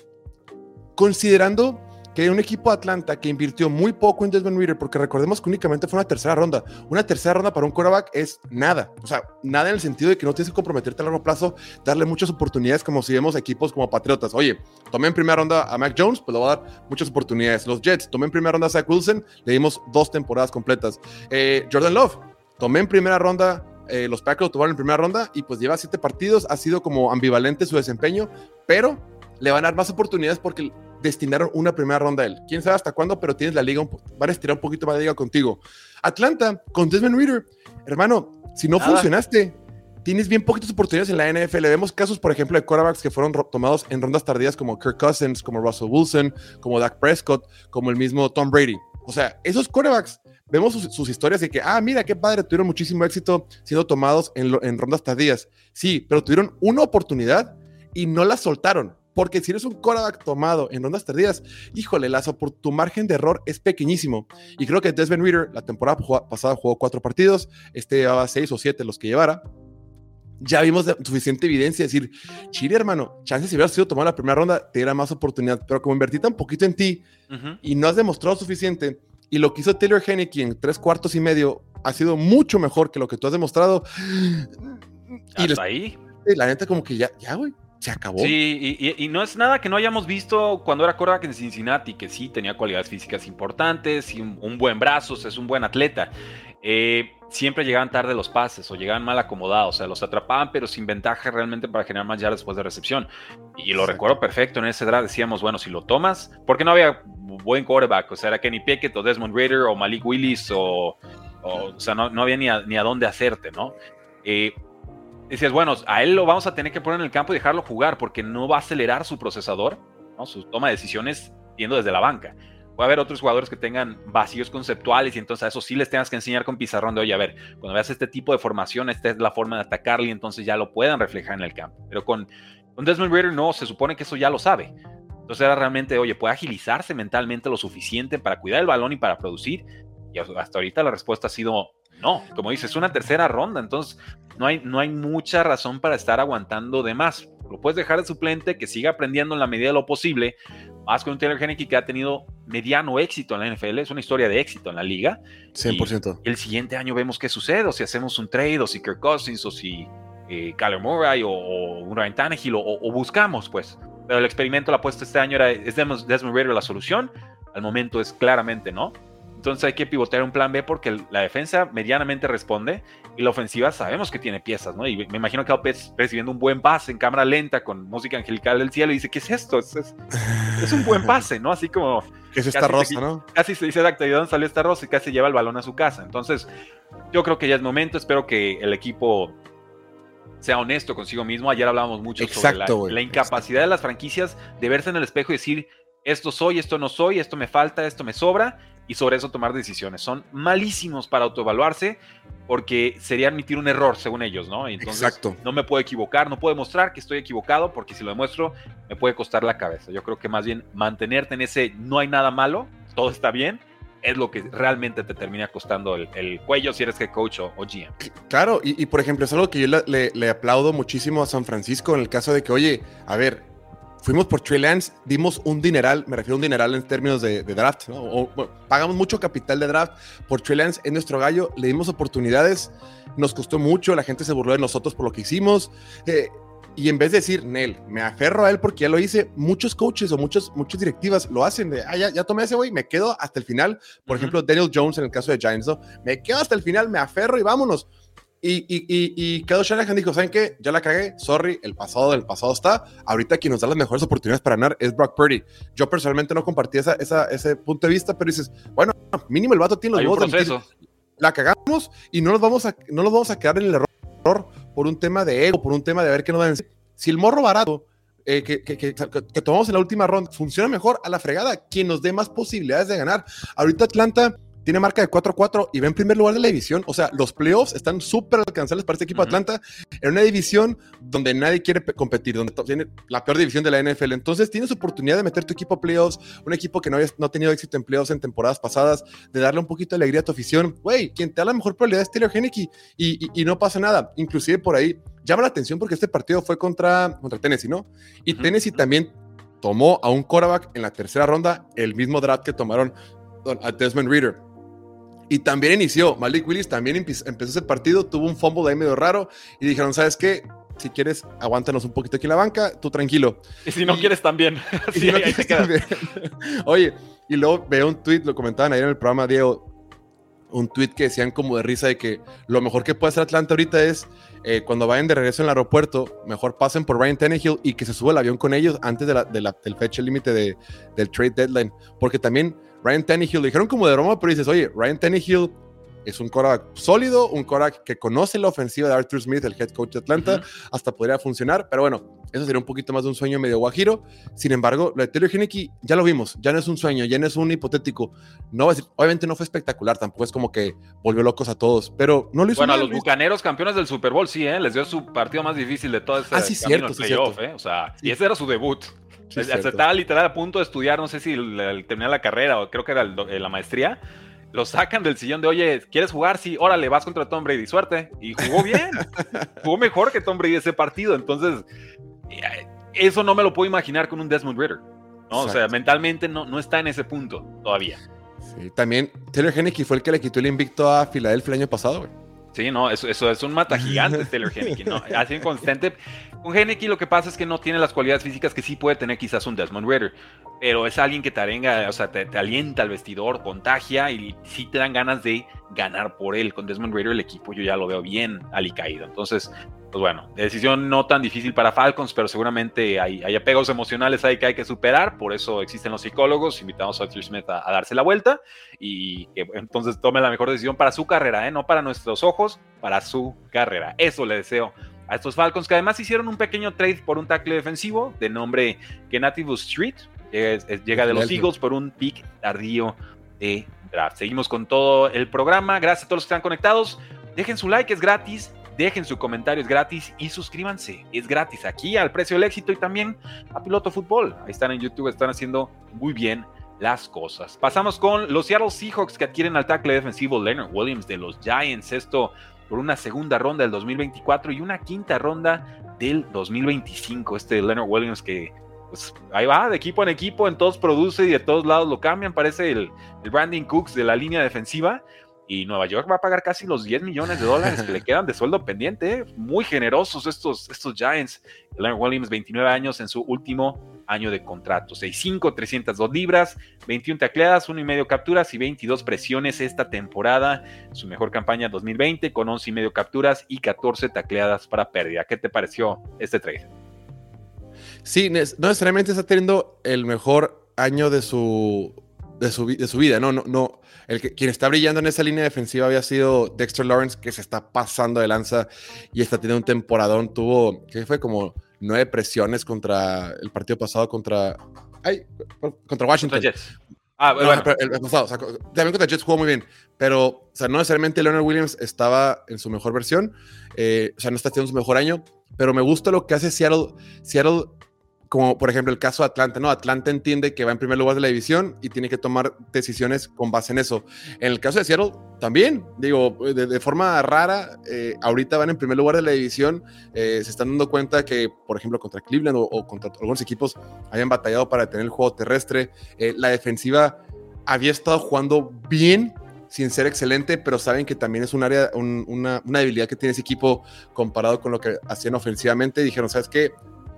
Speaker 2: considerando que un equipo Atlanta que invirtió muy poco en Desmond Reader, porque recordemos que únicamente fue una tercera ronda. Una tercera ronda para un quarterback es nada. O sea, nada en el sentido de que no tienes que comprometerte a largo plazo, darle muchas oportunidades, como si vemos equipos como Patriotas. Oye, tomé en primera ronda a Mac Jones, pues le voy a dar muchas oportunidades. Los Jets, tomé en primera ronda a Zach Wilson, le dimos dos temporadas completas. Eh, Jordan Love, tomé en primera ronda eh, los Packers lo tomaron en primera ronda y pues lleva siete partidos, ha sido como ambivalente su desempeño, pero le van a dar más oportunidades porque destinaron una primera ronda a él. Quién sabe hasta cuándo, pero tienes la liga, van a estirar un poquito más de liga contigo. Atlanta, con Desmond Reader, hermano, si no funcionaste, tienes bien poquitas oportunidades en la NFL. Vemos casos, por ejemplo, de quarterbacks que fueron tomados en rondas tardías como Kirk Cousins, como Russell Wilson, como Dak Prescott, como el mismo Tom Brady. O sea, esos quarterbacks, vemos sus, historias de que, ah, mira, qué padre, tuvieron muchísimo éxito siendo tomados en, en rondas tardías. Sí, pero tuvieron una oportunidad y no la soltaron. Porque si eres un quarterback tomado en rondas tardías, híjole, tu margen de error es pequeñísimo. Y creo que Desmond Reader la temporada pasada jugó cuatro partidos, este llevaba seis o siete los que llevara. Ya vimos suficiente evidencia de decir, Chile, hermano, chances si hubieras sido tomado la primera ronda, te diera más oportunidad. Pero como invertí tan poquito en ti y no has demostrado suficiente, y lo que hizo Taylor Henneke en tres cuartos y medio ha sido mucho mejor que lo que tú has demostrado.
Speaker 1: y ahí?
Speaker 2: La neta, como que ya, ya, güey se acabó.
Speaker 1: Sí, y, no es nada que no hayamos visto cuando era quarterback en Cincinnati, que sí tenía cualidades físicas importantes y un, buen brazo, es un buen atleta. Eh, siempre llegaban tarde los pases o llegaban mal acomodados, o sea, los atrapaban, pero sin ventaja realmente para generar más yardas después de recepción. Y lo recuerdo perfecto, en ese draft decíamos, bueno, si lo tomas, porque no había buen quarterback, o sea, era Kenny Pickett o Desmond Raider o Malik Willis o, o, sea, no, había ni a, ni a dónde hacerte, ¿no? Eh, decías, bueno, a él lo vamos a tener que poner en el campo y dejarlo jugar porque no va a acelerar su procesador, ¿no? su toma de decisiones yendo desde la banca. puede haber otros jugadores que tengan vacíos conceptuales y entonces a eso sí les tengas que enseñar con pizarrón de, oye, a ver, cuando veas este tipo de formación, esta es la forma de atacarle y entonces ya lo puedan reflejar en el campo. Pero con, con Desmond Ritter no, se supone que eso ya lo sabe. Entonces era realmente, oye, puede agilizarse mentalmente lo suficiente para cuidar el balón y para producir. Y hasta ahorita la respuesta ha sido no. Como dices, es una tercera ronda, entonces no hay, no hay mucha razón para estar aguantando de más. Lo puedes dejar de suplente, que siga aprendiendo en la medida de lo posible, más con un Taylor Henneke que ha tenido mediano éxito en la NFL, es una historia de éxito en la liga.
Speaker 2: 100%.
Speaker 1: Y el siguiente año vemos qué sucede, o si hacemos un trade, o si Kirk Cousins, o si eh, Kyler Murray, o, un Ryan Tannehill, o, buscamos, pues. Pero el experimento, la apuesta este año era, ¿es Desmond Ritter la solución? Al momento es claramente no. Entonces hay que pivotear un plan B porque la defensa medianamente responde y la ofensiva sabemos que tiene piezas, ¿no? Y me imagino que López recibiendo un buen pase en cámara lenta con música angelical del cielo y dice, ¿qué es esto? Es, es, un buen pase, ¿no? Así como...
Speaker 2: ¿Qué es esta rosa, no?
Speaker 1: Casi se dice, exacto, ¿y dónde salió esta rosa? Y casi lleva el balón a su casa. Entonces, yo creo que ya es momento, espero que el equipo sea honesto consigo mismo. Ayer hablábamos mucho sobre la, incapacidad de las franquicias de verse en el espejo y decir, esto soy, esto no soy, esto me falta, esto me sobra, y sobre eso tomar decisiones. Son malísimos para autoevaluarse porque sería admitir un error, según ellos, ¿no? Entonces, Exacto. no me puedo equivocar, no puedo demostrar que estoy equivocado porque si lo demuestro me puede costar la cabeza. Yo creo que más bien mantenerte en ese no hay nada malo, todo está bien, es lo que realmente te termina costando el, cuello si eres head coach o, GM.
Speaker 2: Claro, y, por ejemplo, es algo que yo le, le, aplaudo muchísimo a San Francisco en el caso de que, oye, a ver, fuimos por Trey Lance, dimos un dineral, me refiero a un dineral en términos de, draft, pagamos mucho capital de draft por Trey Lance, en nuestro gallo, le dimos oportunidades, nos costó mucho, la gente se burló de nosotros por lo que hicimos. Eh, y en vez de decir, Nel, me aferro a él porque ya lo hice, muchos coaches o muchos, muchas directivas lo hacen de, ah, ya, ya tomé ese güey, me quedo hasta el final. Por ejemplo, Daniel Jones en el caso de Giants, me quedo hasta el final, me aferro y vámonos. Y, y, y, y Kado Shanahan dijo, ¿saben qué? Ya la cagué, sorry, el pasado del pasado está. Ahorita quien nos da las mejores oportunidades para ganar es Brock Purdy. Yo personalmente no compartí esa, esa, ese punto de vista, pero dices, bueno, mínimo el vato tiene los
Speaker 1: huevos
Speaker 2: La cagamos y no nos, vamos a, no nos vamos a quedar en el error por un tema de ego, por un tema de ver qué nos decir. Si el morro barato eh, que, que, que, que, tomamos en la última ronda funciona mejor a la fregada, quien nos dé más posibilidades de ganar. Ahorita Atlanta tiene marca de 4-4 y va en primer lugar de la división. O sea, los playoffs están súper alcanzables para este equipo de Atlanta en una división donde nadie quiere competir, donde tiene la peor división de la NFL. Entonces tienes oportunidad de meter tu equipo a playoffs, un equipo que no, no ha tenido éxito en playoffs en temporadas pasadas, de darle un poquito de alegría a tu afición. Güey, quien te da la mejor probabilidad es Taylor y, no pasa nada. Inclusive por ahí llama la atención porque este partido fue contra, contra Tennessee, ¿no? Y Tennessee también tomó a un quarterback en la tercera ronda, el mismo draft que tomaron a Desmond Reader y también inició. Malik Willis también empezó ese partido, tuvo un fumble ahí medio raro y dijeron, ¿sabes qué? Si quieres, aguántanos un poquito aquí en la banca, tú tranquilo.
Speaker 1: Y si no quieres también. sí,
Speaker 2: Oye, y luego veo un tweet, lo comentaban ayer en el programa, Diego, un tweet que decían como de risa de que lo mejor que puede hacer Atlanta ahorita es eh, cuando vayan de regreso en el aeropuerto, mejor pasen por Ryan Tannehill y que se suba el avión con ellos antes de la, del fecha límite de, del trade deadline. Porque también Ryan Tannehill, dijeron como de broma, pero dices, oye, Ryan Tannehill es un quarterback sólido, un quarterback que conoce la ofensiva de Arthur Smith, el head coach de Atlanta, hasta podría funcionar, pero bueno, eso sería un poquito más de un sueño medio guajiro. Sin embargo, lo de Taylor ya lo vimos, ya no es un sueño, ya no es un hipotético. No obviamente no fue espectacular, tampoco es como que volvió locos a todos, pero no lo hizo
Speaker 1: Bueno, a los bucaneros campeones del Super Bowl sí, ¿eh? les dio su partido más difícil de todo ese
Speaker 2: ah, sí, cierto,
Speaker 1: playoff, ¿eh? O sea, y ese era su debut. Sí, estaba literal a punto de estudiar, no sé si terminar la carrera o creo que era eh, la maestría. Lo sacan del sillón de, oye, ¿quieres jugar? Sí, órale, vas contra Tom Brady, suerte. Y jugó bien. jugó mejor que Tom Brady ese partido. Entonces, eh, eso no me lo puedo imaginar con un Desmond Ritter. ¿no? O sea, mentalmente no, no está en ese punto todavía.
Speaker 2: Sí, también Taylor Henneke fue el que le quitó el invicto a Filadelfia el año pasado, güey.
Speaker 1: Sí, no, eso, eso es un mata gigante Taylor Henneke, ¿no? Así inconsistente. Con Henneke lo que pasa es que no tiene las cualidades físicas que sí puede tener quizás un Desmond Ritter, pero es alguien que te arenga, o sea, te, alienta al vestidor, contagia y sí te dan ganas de ganar por él. Con Desmond Ritter el equipo yo ya lo veo bien alicaído. Entonces, pues bueno, decisión no tan difícil para Falcons, pero seguramente hay, hay apegos emocionales ahí que hay que superar, por eso existen los psicólogos, invitamos a Arthur Smith a, darse la vuelta y que entonces tome la mejor decisión para su carrera, ¿eh? no para nuestros ojos, para su carrera. Eso le deseo a estos Falcons, que además hicieron un pequeño trade por un tackle defensivo de nombre Kenativo Street, llega de los Eagles por un pick tardío de draft. Seguimos con todo el programa. Gracias a todos los que están conectados. Dejen su like, es gratis. Dejen su comentario, es gratis. Y suscríbanse, es gratis. Aquí al precio del éxito y también a Piloto Fútbol. Ahí están en YouTube, están haciendo muy bien las cosas. Pasamos con los Seattle Seahawks que adquieren al tackle defensivo Leonard Williams de los Giants. Esto por una segunda ronda del 2024 y una quinta ronda del 2025. Este Leonard Williams que pues ahí va, de equipo en equipo, en todos produce y de todos lados lo cambian. Parece el, el Brandon Cooks de la línea defensiva. Y Nueva York va a pagar casi los 10 millones de dólares que le quedan de sueldo pendiente. ¿eh? Muy generosos estos, estos Giants. Leonard Williams, 29 años en su último año de contrato. 6'5, 302 libras, 21 tacleadas, 1 y medio capturas y 22 presiones esta temporada. Su mejor campaña 2020 con 11 y medio capturas y 14 tacleadas para pérdida. ¿Qué te pareció este trade?
Speaker 2: Sí, no necesariamente está teniendo el mejor año de su, de su, de su vida, no, no, no el que, quien está brillando en esa línea defensiva había sido Dexter Lawrence, que se está pasando de lanza y está teniendo un temporadón. Tuvo, que fue como nueve presiones contra el partido pasado contra, ay, contra Washington. Contra Jets. Ah, bueno. el, pasado, también contra Jets jugó muy bien, pero o sea, no necesariamente Leonard Williams estaba en su mejor versión, eh, o sea, no está teniendo su mejor año, pero me gusta lo que hace Seattle. Seattle como por ejemplo el caso de Atlanta, ¿no? Atlanta entiende que va en primer lugar de la división y tiene que tomar decisiones con base en eso. En el caso de Seattle, también, digo, de, forma rara, eh, ahorita van en primer lugar de la división, eh, se están dando cuenta que, por ejemplo, contra Cleveland o, contra algunos equipos hayan batallado para tener el juego terrestre. Eh, la defensiva había estado jugando bien, sin ser excelente, pero saben que también es un área, una, una, debilidad que tiene ese equipo comparado con lo que hacían ofensivamente. Dijeron, ¿sabes qué?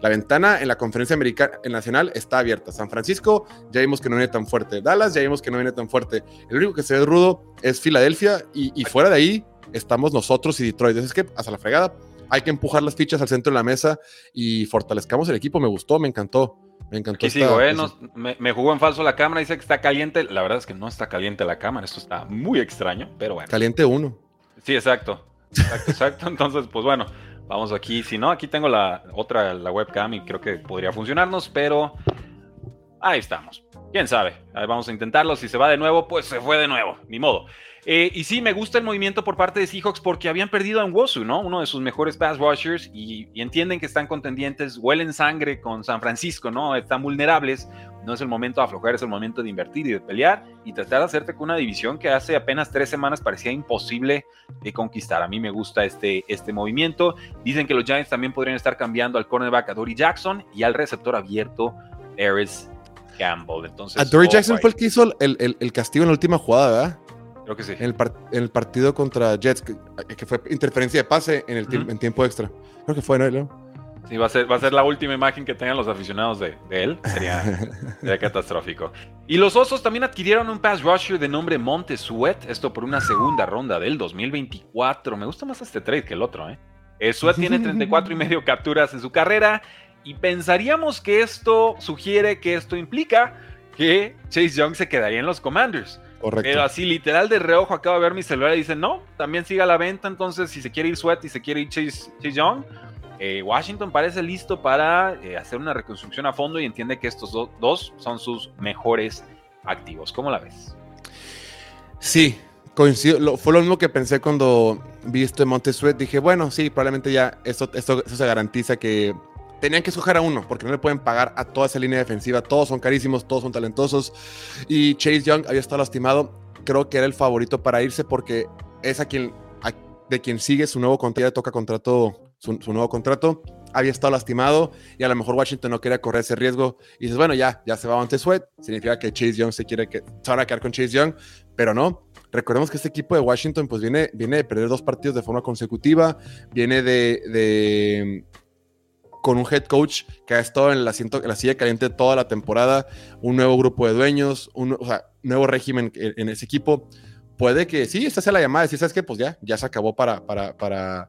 Speaker 2: La ventana en la conferencia americana nacional está abierta. San Francisco ya vimos que no viene tan fuerte. Dallas ya vimos que no viene tan fuerte. El único que se ve rudo es Filadelfia y, fuera de ahí estamos nosotros y Detroit. Es que hasta la fregada hay que empujar las fichas al centro de la mesa y fortalezcamos el equipo. Me gustó, me encantó. Me encantó.
Speaker 1: Aquí sigo, ¿eh? me, jugó en falso la cámara, dice que está caliente. La verdad es que no está caliente la cámara, esto está muy extraño, pero bueno.
Speaker 2: Caliente uno.
Speaker 1: Sí, exacto. Exacto, exacto. Entonces, pues bueno, Vamos aquí, si no, aquí tengo la otra, la webcam y creo que podría funcionarnos, pero ahí estamos. Quién sabe, vamos a intentarlo. Si se va de nuevo, pues se fue de nuevo, ni modo. Eh, y sí, me gusta el movimiento por parte de Seahawks porque habían perdido a Wosu, ¿no? Uno de sus mejores pass rushers y, entienden que están contendientes, huelen sangre con San Francisco, ¿no? Están vulnerables. No es el momento de aflojar, es el momento de invertir y de pelear y tratar de hacerte con una división que hace apenas tres semanas parecía imposible de conquistar. A mí me gusta este, este movimiento. Dicen que los Giants también podrían estar cambiando al cornerback a Dory Jackson y al receptor abierto, Eris Campbell. Entonces,
Speaker 2: a Dory Jackson fue el que hizo el, el castigo en la última jugada, ¿verdad?
Speaker 1: Creo que sí.
Speaker 2: En el, partido contra Jets, que, fue interferencia de pase en, el en tiempo extra. Creo que fue, ¿no?
Speaker 1: Sí, va a, ser, va a ser la última imagen que tengan los aficionados de, él. Sería, catastrófico. Y los Osos también adquirieron un pass rusher de nombre Montesuet. Esto por una segunda ronda del 2024. Me gusta más este trade que el otro, ¿eh? eh Sweat tiene 34 y medio capturas en su carrera. Y pensaríamos que esto sugiere que esto implica que Chase Young se quedaría en los Commanders. Pero así, literal de reojo, acabo de ver mi celular y dice, no, también sigue a la venta, entonces si se quiere ir Sweat y se quiere ir Chase, Young, eh, Washington parece listo para eh, hacer una reconstrucción a fondo y entiende que estos dos son sus mejores activos. ¿Cómo la ves?
Speaker 2: Sí, coincido. fue lo mismo que pensé cuando vi esto de Montesuet. Dije, bueno, sí, probablemente ya esto, esto, se garantiza que tenían que escoger a uno, porque no le pueden pagar a toda esa línea defensiva. Todos son carísimos, todos son talentosos. Y Chase Young había estado lastimado. Creo que era el favorito para irse porque es a quien, de quien sigue su nuevo contrato, ya toca contrato, su, nuevo contrato. Había estado lastimado y a lo mejor Washington no quería correr ese riesgo. Y dices, bueno, ya, ya se va ante Sweat. Significa que Chase Young se quiere que quedar con Chase Young, pero no. Recordemos que este equipo de Washington pues viene, viene de perder dos partidos de forma consecutiva, viene de con un head coach que ha estado en la, en la silla caliente toda la temporada, un nuevo grupo de dueños, un nuevo régimen en, ese equipo. Puede que sí, esta sea la llamada, si sabes que pues ya, ya se acabó para, para, para...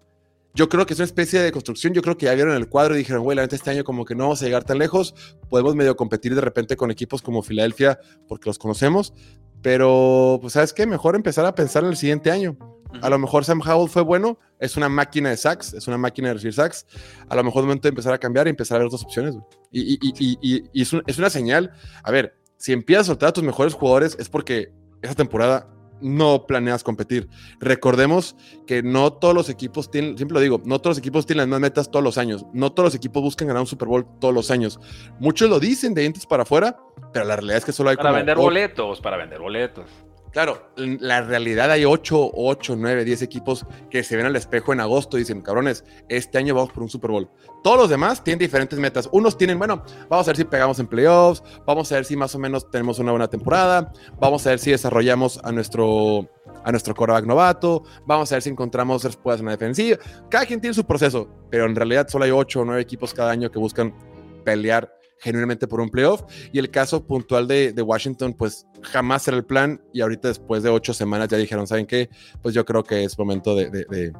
Speaker 2: Yo creo que es una especie de construcción, yo creo que ya vieron el cuadro y dijeron, güey, la este año como que no vamos a llegar tan lejos, podemos medio competir de repente con equipos como Filadelfia porque los conocemos, pero pues sabes qué, mejor empezar a pensar en el siguiente año. A lo mejor Sam Howell fue bueno, es una máquina de sacks, es una máquina de recibir sacks. A lo mejor es momento de empezar a cambiar y empezar a ver otras opciones. Y, y, es, es, una señal. A ver, si empiezas a soltar a tus mejores jugadores es porque esa temporada no planeas competir. Recordemos que no todos los equipos tienen, siempre lo digo, no todos los equipos tienen las mismas metas todos los años. No todos los equipos buscan ganar un Super Bowl todos los años. Muchos lo dicen de dientes para afuera, pero la realidad es que solo hay
Speaker 1: para vender boletos, para vender boletos.
Speaker 2: Claro, la realidad hay 8, 8, 9, 10 equipos que se ven al espejo en agosto y dicen, cabrones, este año vamos por un Super Bowl. Todos los demás tienen diferentes metas. Unos tienen, bueno, vamos a ver si pegamos en playoffs, vamos a ver si más o menos tenemos una buena temporada, vamos a ver si desarrollamos a nuestro, a nuestro novato, vamos a ver si encontramos respuestas en la defensiva. Cada quien tiene su proceso, pero en realidad solo hay 8 o 9 equipos cada año que buscan pelear genuinamente por un playoff. Y el caso puntual de, Washington, pues jamás era el plan. Y ahorita después de ocho semanas ya dijeron, ¿saben qué? Pues yo creo que es momento de, de,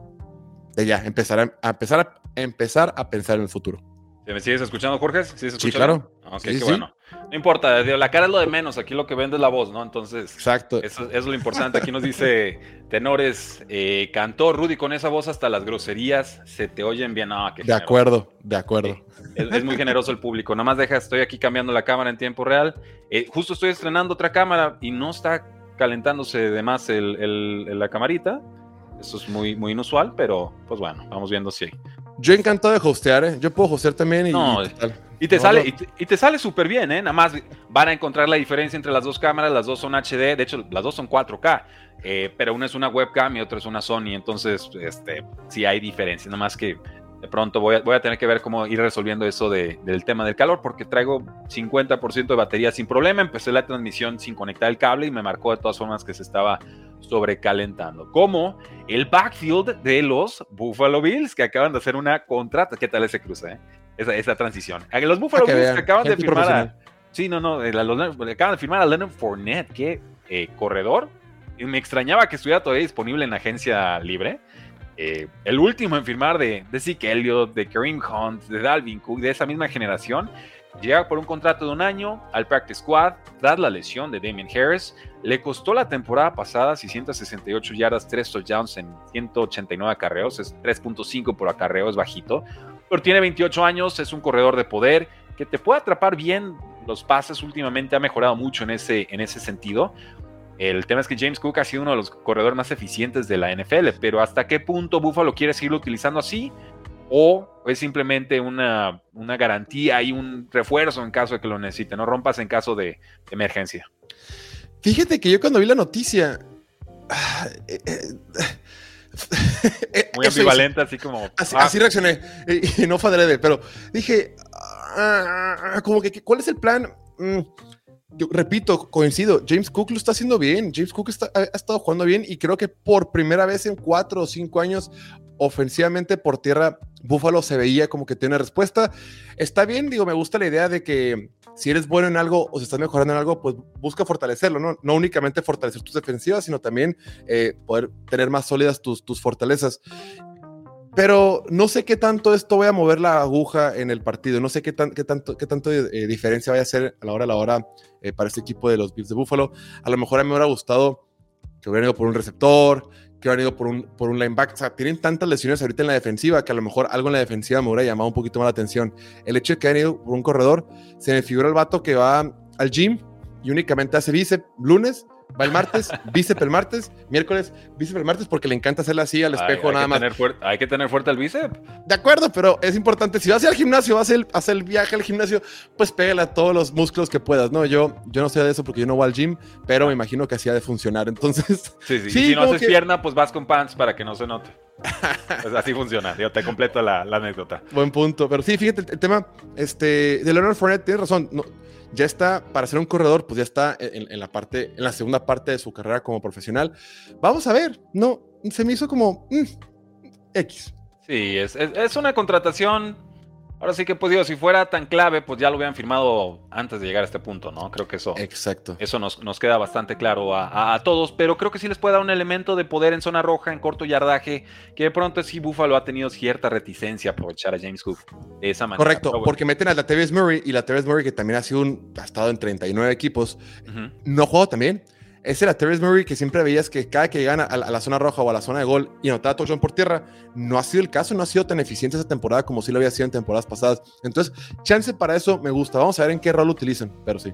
Speaker 2: de ya empezar a, empezar a empezar a pensar en el futuro.
Speaker 1: ¿Me sigues escuchando, Jorge?
Speaker 2: ¿Sí, claro.
Speaker 1: Ok, qué bueno. No importa, la cara es lo de menos, aquí lo que vende es la voz, ¿no? Entonces,
Speaker 2: Exacto.
Speaker 1: Eso, es lo importante. Aquí nos dice Tenores, eh, cantó Rudy con esa voz hasta las groserías, se te oyen bien. Ah,
Speaker 2: de acuerdo, de acuerdo.
Speaker 1: es, muy generoso el público. Nada más deja, estoy aquí cambiando la cámara en tiempo real. Eh, justo estoy estrenando otra cámara y no está calentándose de más el, la camarita. Eso es muy, muy inusual, pero pues bueno, vamos viendo si
Speaker 2: yo encantado de hostear, ¿eh? Yo puedo hostear también y,
Speaker 1: y, te sale, y te, sale súper bien, ¿eh? Nada más van a encontrar la diferencia entre las dos cámaras, las dos son HD, de hecho las dos son 4K, eh, pero una es una webcam y otra es una Sony, entonces este, sí hay diferencia, nada más que de pronto voy a, voy a tener que ver cómo ir resolviendo eso del tema del calor, porque traigo 50% de batería sin problema, empecé la transmisión sin conectar el cable y me marcó de todas formas que se estaba sobrecalentando. Como el backfield de los Buffalo Bills, que acaban de hacer una contrata. ¿Qué tal ese cruce? Eh? Esa, esa, transición. Los Buffalo Bills que acaban de firmar a. Sí, no, no. acaban de firmar a Leonard Fournette, que eh, corredor. Y me extrañaba que estuviera todavía disponible en agencia libre. Eh, el último en firmar de, de Zeke Elliott, de Kareem Hunt, de Dalvin Cook, de esa misma generación, llega por un contrato de un año al Practice Squad tras la lesión de Damien Harris. Le costó la temporada pasada 668 yardas, 3 touchdowns en 189 acarreos, es 3.5 por acarreo, es bajito. Pero tiene 28 años, es un corredor de poder que te puede atrapar bien los pases. Últimamente ha mejorado mucho en ese, en ese sentido. El tema es que James Cook ha sido uno de los corredores más eficientes de la NFL, pero ¿hasta qué punto Buffalo quiere seguirlo utilizando así? o es simplemente una, garantía y un refuerzo en caso de que lo necesite, no rompas en caso de, emergencia.
Speaker 2: Fíjate que yo cuando vi la noticia... Ah, eh, eh,
Speaker 1: eh, Muy ambivalente, así como...
Speaker 2: Así, ah. reaccioné, y, no fue adrede, pero dije, ah, como que, ¿cuál es el plan? Mm, yo repito, coincido, James Cook lo está haciendo bien, James Cook ha, estado jugando bien y creo que por primera vez en cuatro o cinco años ofensivamente por tierra, Buffalo se veía como que tiene respuesta. Está bien, digo, me gusta la idea de que si eres bueno en algo o si estás mejorando en algo, pues busca fortalecerlo, ¿no? No únicamente fortalecer tus defensivas, sino también eh, poder tener más sólidas tus, tus fortalezas. Pero no sé qué tanto esto voy a mover la aguja en el partido. No sé qué, qué tanto, qué tanto eh, diferencia vaya a hacer a la hora a la hora eh, para este equipo de los Bills de Buffalo. A lo mejor a mí me hubiera gustado que hubiera ido por un receptor, que han ido por un, por un linebacker. O sea, tienen tantas lesiones ahorita en la defensiva que a lo mejor algo en la defensiva me hubiera llamado un poquito más la atención. El hecho de que han ido por un corredor, se me figura el vato que va al gym y únicamente hace bíceps lunes Va el martes, bíceps el martes, miércoles, bíceps el martes, porque le encanta hacerle así al espejo nada más.
Speaker 1: hay que tener fuerte el bíceps.
Speaker 2: De acuerdo, pero es importante. Si vas al gimnasio, vas a hacer el viaje al gimnasio, pues pégale a todos los músculos que puedas. No, yo, yo no sé de eso porque yo no voy al gym, pero me imagino que así ha de funcionar. Entonces,
Speaker 1: sí, sí. si no haces pierna, pues vas con pants para que no se note. pues así funciona, yo te completo la, anécdota.
Speaker 2: Buen punto, pero sí, fíjate, el, tema este, de Leonard Fournette tiene razón. No, ya está, para ser un corredor, pues ya está en, la parte, en la segunda parte de su carrera como profesional. Vamos a ver, no, se me hizo como mm, X.
Speaker 1: Sí, es, es, una contratación Ahora sí que, pues digo, si fuera tan clave, pues ya lo hubieran firmado antes de llegar a este punto, ¿no? Creo que eso.
Speaker 2: Exacto.
Speaker 1: Eso nos, nos queda bastante claro a, todos, pero creo que sí les puede dar un elemento de poder en zona roja, en corto yardaje, que de pronto sí Buffalo ha tenido cierta reticencia a aprovechar a James Cook de esa manera.
Speaker 2: Correcto, porque meten a la TVS Murray y la TVS Murray, que también ha sido un, ha estado en 39 equipos, no ha jugado también. Ese era Terrence Murray que siempre veías que cada que llegan a, la zona roja o a la zona de gol y anotaba touchdown por tierra, no ha sido el caso, no ha sido tan eficiente esa temporada como sí lo había sido en temporadas pasadas. Entonces, chance para eso me gusta. Vamos a ver en qué rol utilizan, pero sí.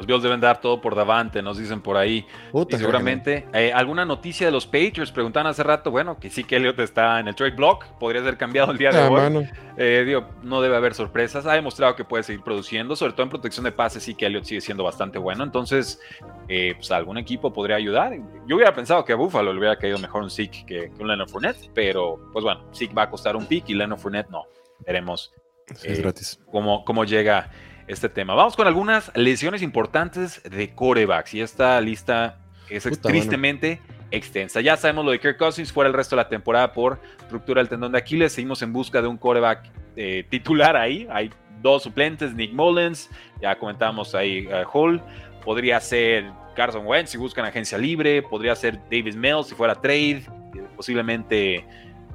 Speaker 1: Los Bills deben dar todo por Davante, nos dicen por ahí. y seguramente. Eh, ¿Alguna noticia de los Patriots? Preguntaban hace rato. Bueno, que sí que Elliot está en el trade block. Podría ser cambiado el día de ah, hoy. Eh, digo, no debe haber sorpresas. Ha demostrado que puede seguir produciendo. Sobre todo en protección de pases, sí que Elliot sigue siendo bastante bueno. Entonces, eh, pues algún equipo podría ayudar. Yo hubiera pensado que a Buffalo le hubiera caído mejor un Zeke que, un Leonard Fournette. Pero, pues bueno, Zeke va a costar un pick y Leonard Fournette no. Veremos.
Speaker 2: es gratis.
Speaker 1: Cómo, cómo llega este tema. Vamos con algunas lesiones importantes de corebacks. Y esta lista es tristemente extensa. Ya sabemos lo de Kirk Cousins fuera el resto de la temporada por ruptura del tendón de Aquiles. Seguimos en busca de un coreback eh, titular ahí. Hay dos suplentes, Nick Mullens, ya comentamos ahí uh, Hall. Podría ser Carson Wentz si buscan agencia libre. Podría ser Davis Mills si fuera trade. Posiblemente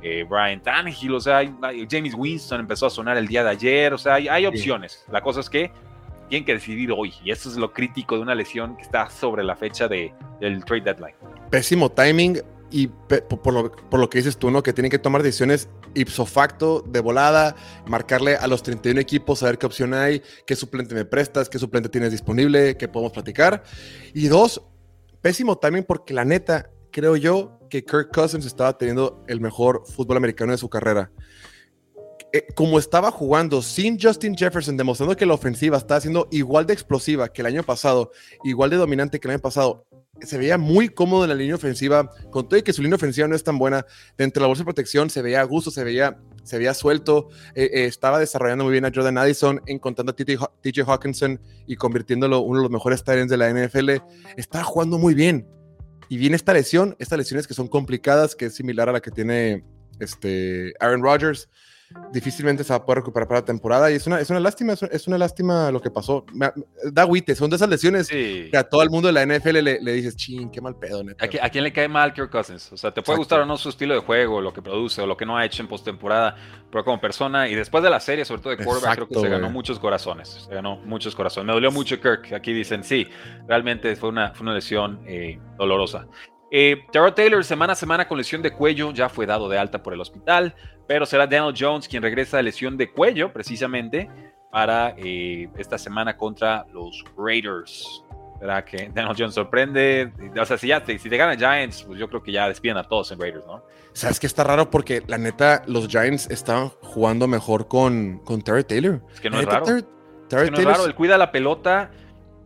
Speaker 1: eh, Brian Tannehill, o sea, James Winston empezó a sonar el día de ayer, o sea, hay, opciones. La cosa es que tienen que decidir hoy, y eso es lo crítico de una lesión que está sobre la fecha de, del trade deadline.
Speaker 2: Pésimo timing y por, lo, que dices tú, ¿no? Que tienen que tomar decisiones ipso facto, de volada, marcarle a los 31 equipos, saber qué opción hay, qué suplente me prestas, qué suplente tienes disponible, qué podemos platicar. Y dos, pésimo timing porque la neta, creo yo que Kirk Cousins estaba teniendo el mejor fútbol americano de su carrera. Eh, como estaba jugando sin Justin Jefferson, demostrando que la ofensiva estaba siendo igual de explosiva que el año pasado, igual de dominante que el año pasado, se veía muy cómodo en la línea ofensiva, con todo y que su línea ofensiva no es tan buena, dentro de la bolsa de protección se veía a gusto, se veía, se veía suelto, eh, eh, estaba desarrollando muy bien a Jordan Addison, encontrando a TJ Hawkinson y convirtiéndolo uno de los mejores Tyrants de la NFL, estaba jugando muy bien. Y viene esta lesión, estas lesiones que son complicadas, que es similar a la que tiene este Aaron Rodgers difícilmente se va a poder recuperar para la temporada y es una, es una lástima, es una, lástima lo que pasó. da guite, son de esas lesiones que a todo el mundo de la NFL le, le dices, ching, qué mal pedo.
Speaker 1: ¿A, quién le cae mal Kirk Cousins? O sea, te puede gustar o no su estilo de juego, lo que produce o lo que no ha hecho en postemporada, pero como persona y después de la serie, sobre todo de quarterback, creo que se ganó muchos corazones. Se ganó muchos corazones. Me dolió mucho Kirk. Aquí dicen, sí, realmente fue una, fue una lesión eh, dolorosa. Eh, Taylor, semana a semana con lesión de cuello, ya fue dado de alta por el hospital, pero será Daniel Jones quien regresa de lesión de cuello, precisamente, para eh, esta semana contra los Raiders. ¿Será que Daniel Jones sorprende? O sea, si, ya te, si te ganan Giants, pues yo creo que ya despiden a todos en Raiders, ¿no?
Speaker 2: ¿Sabes que está raro? Porque la neta, los Giants estaban jugando mejor con, con Terry Taylor.
Speaker 1: Es que no es raro. es que no es raro, él cuida la pelota,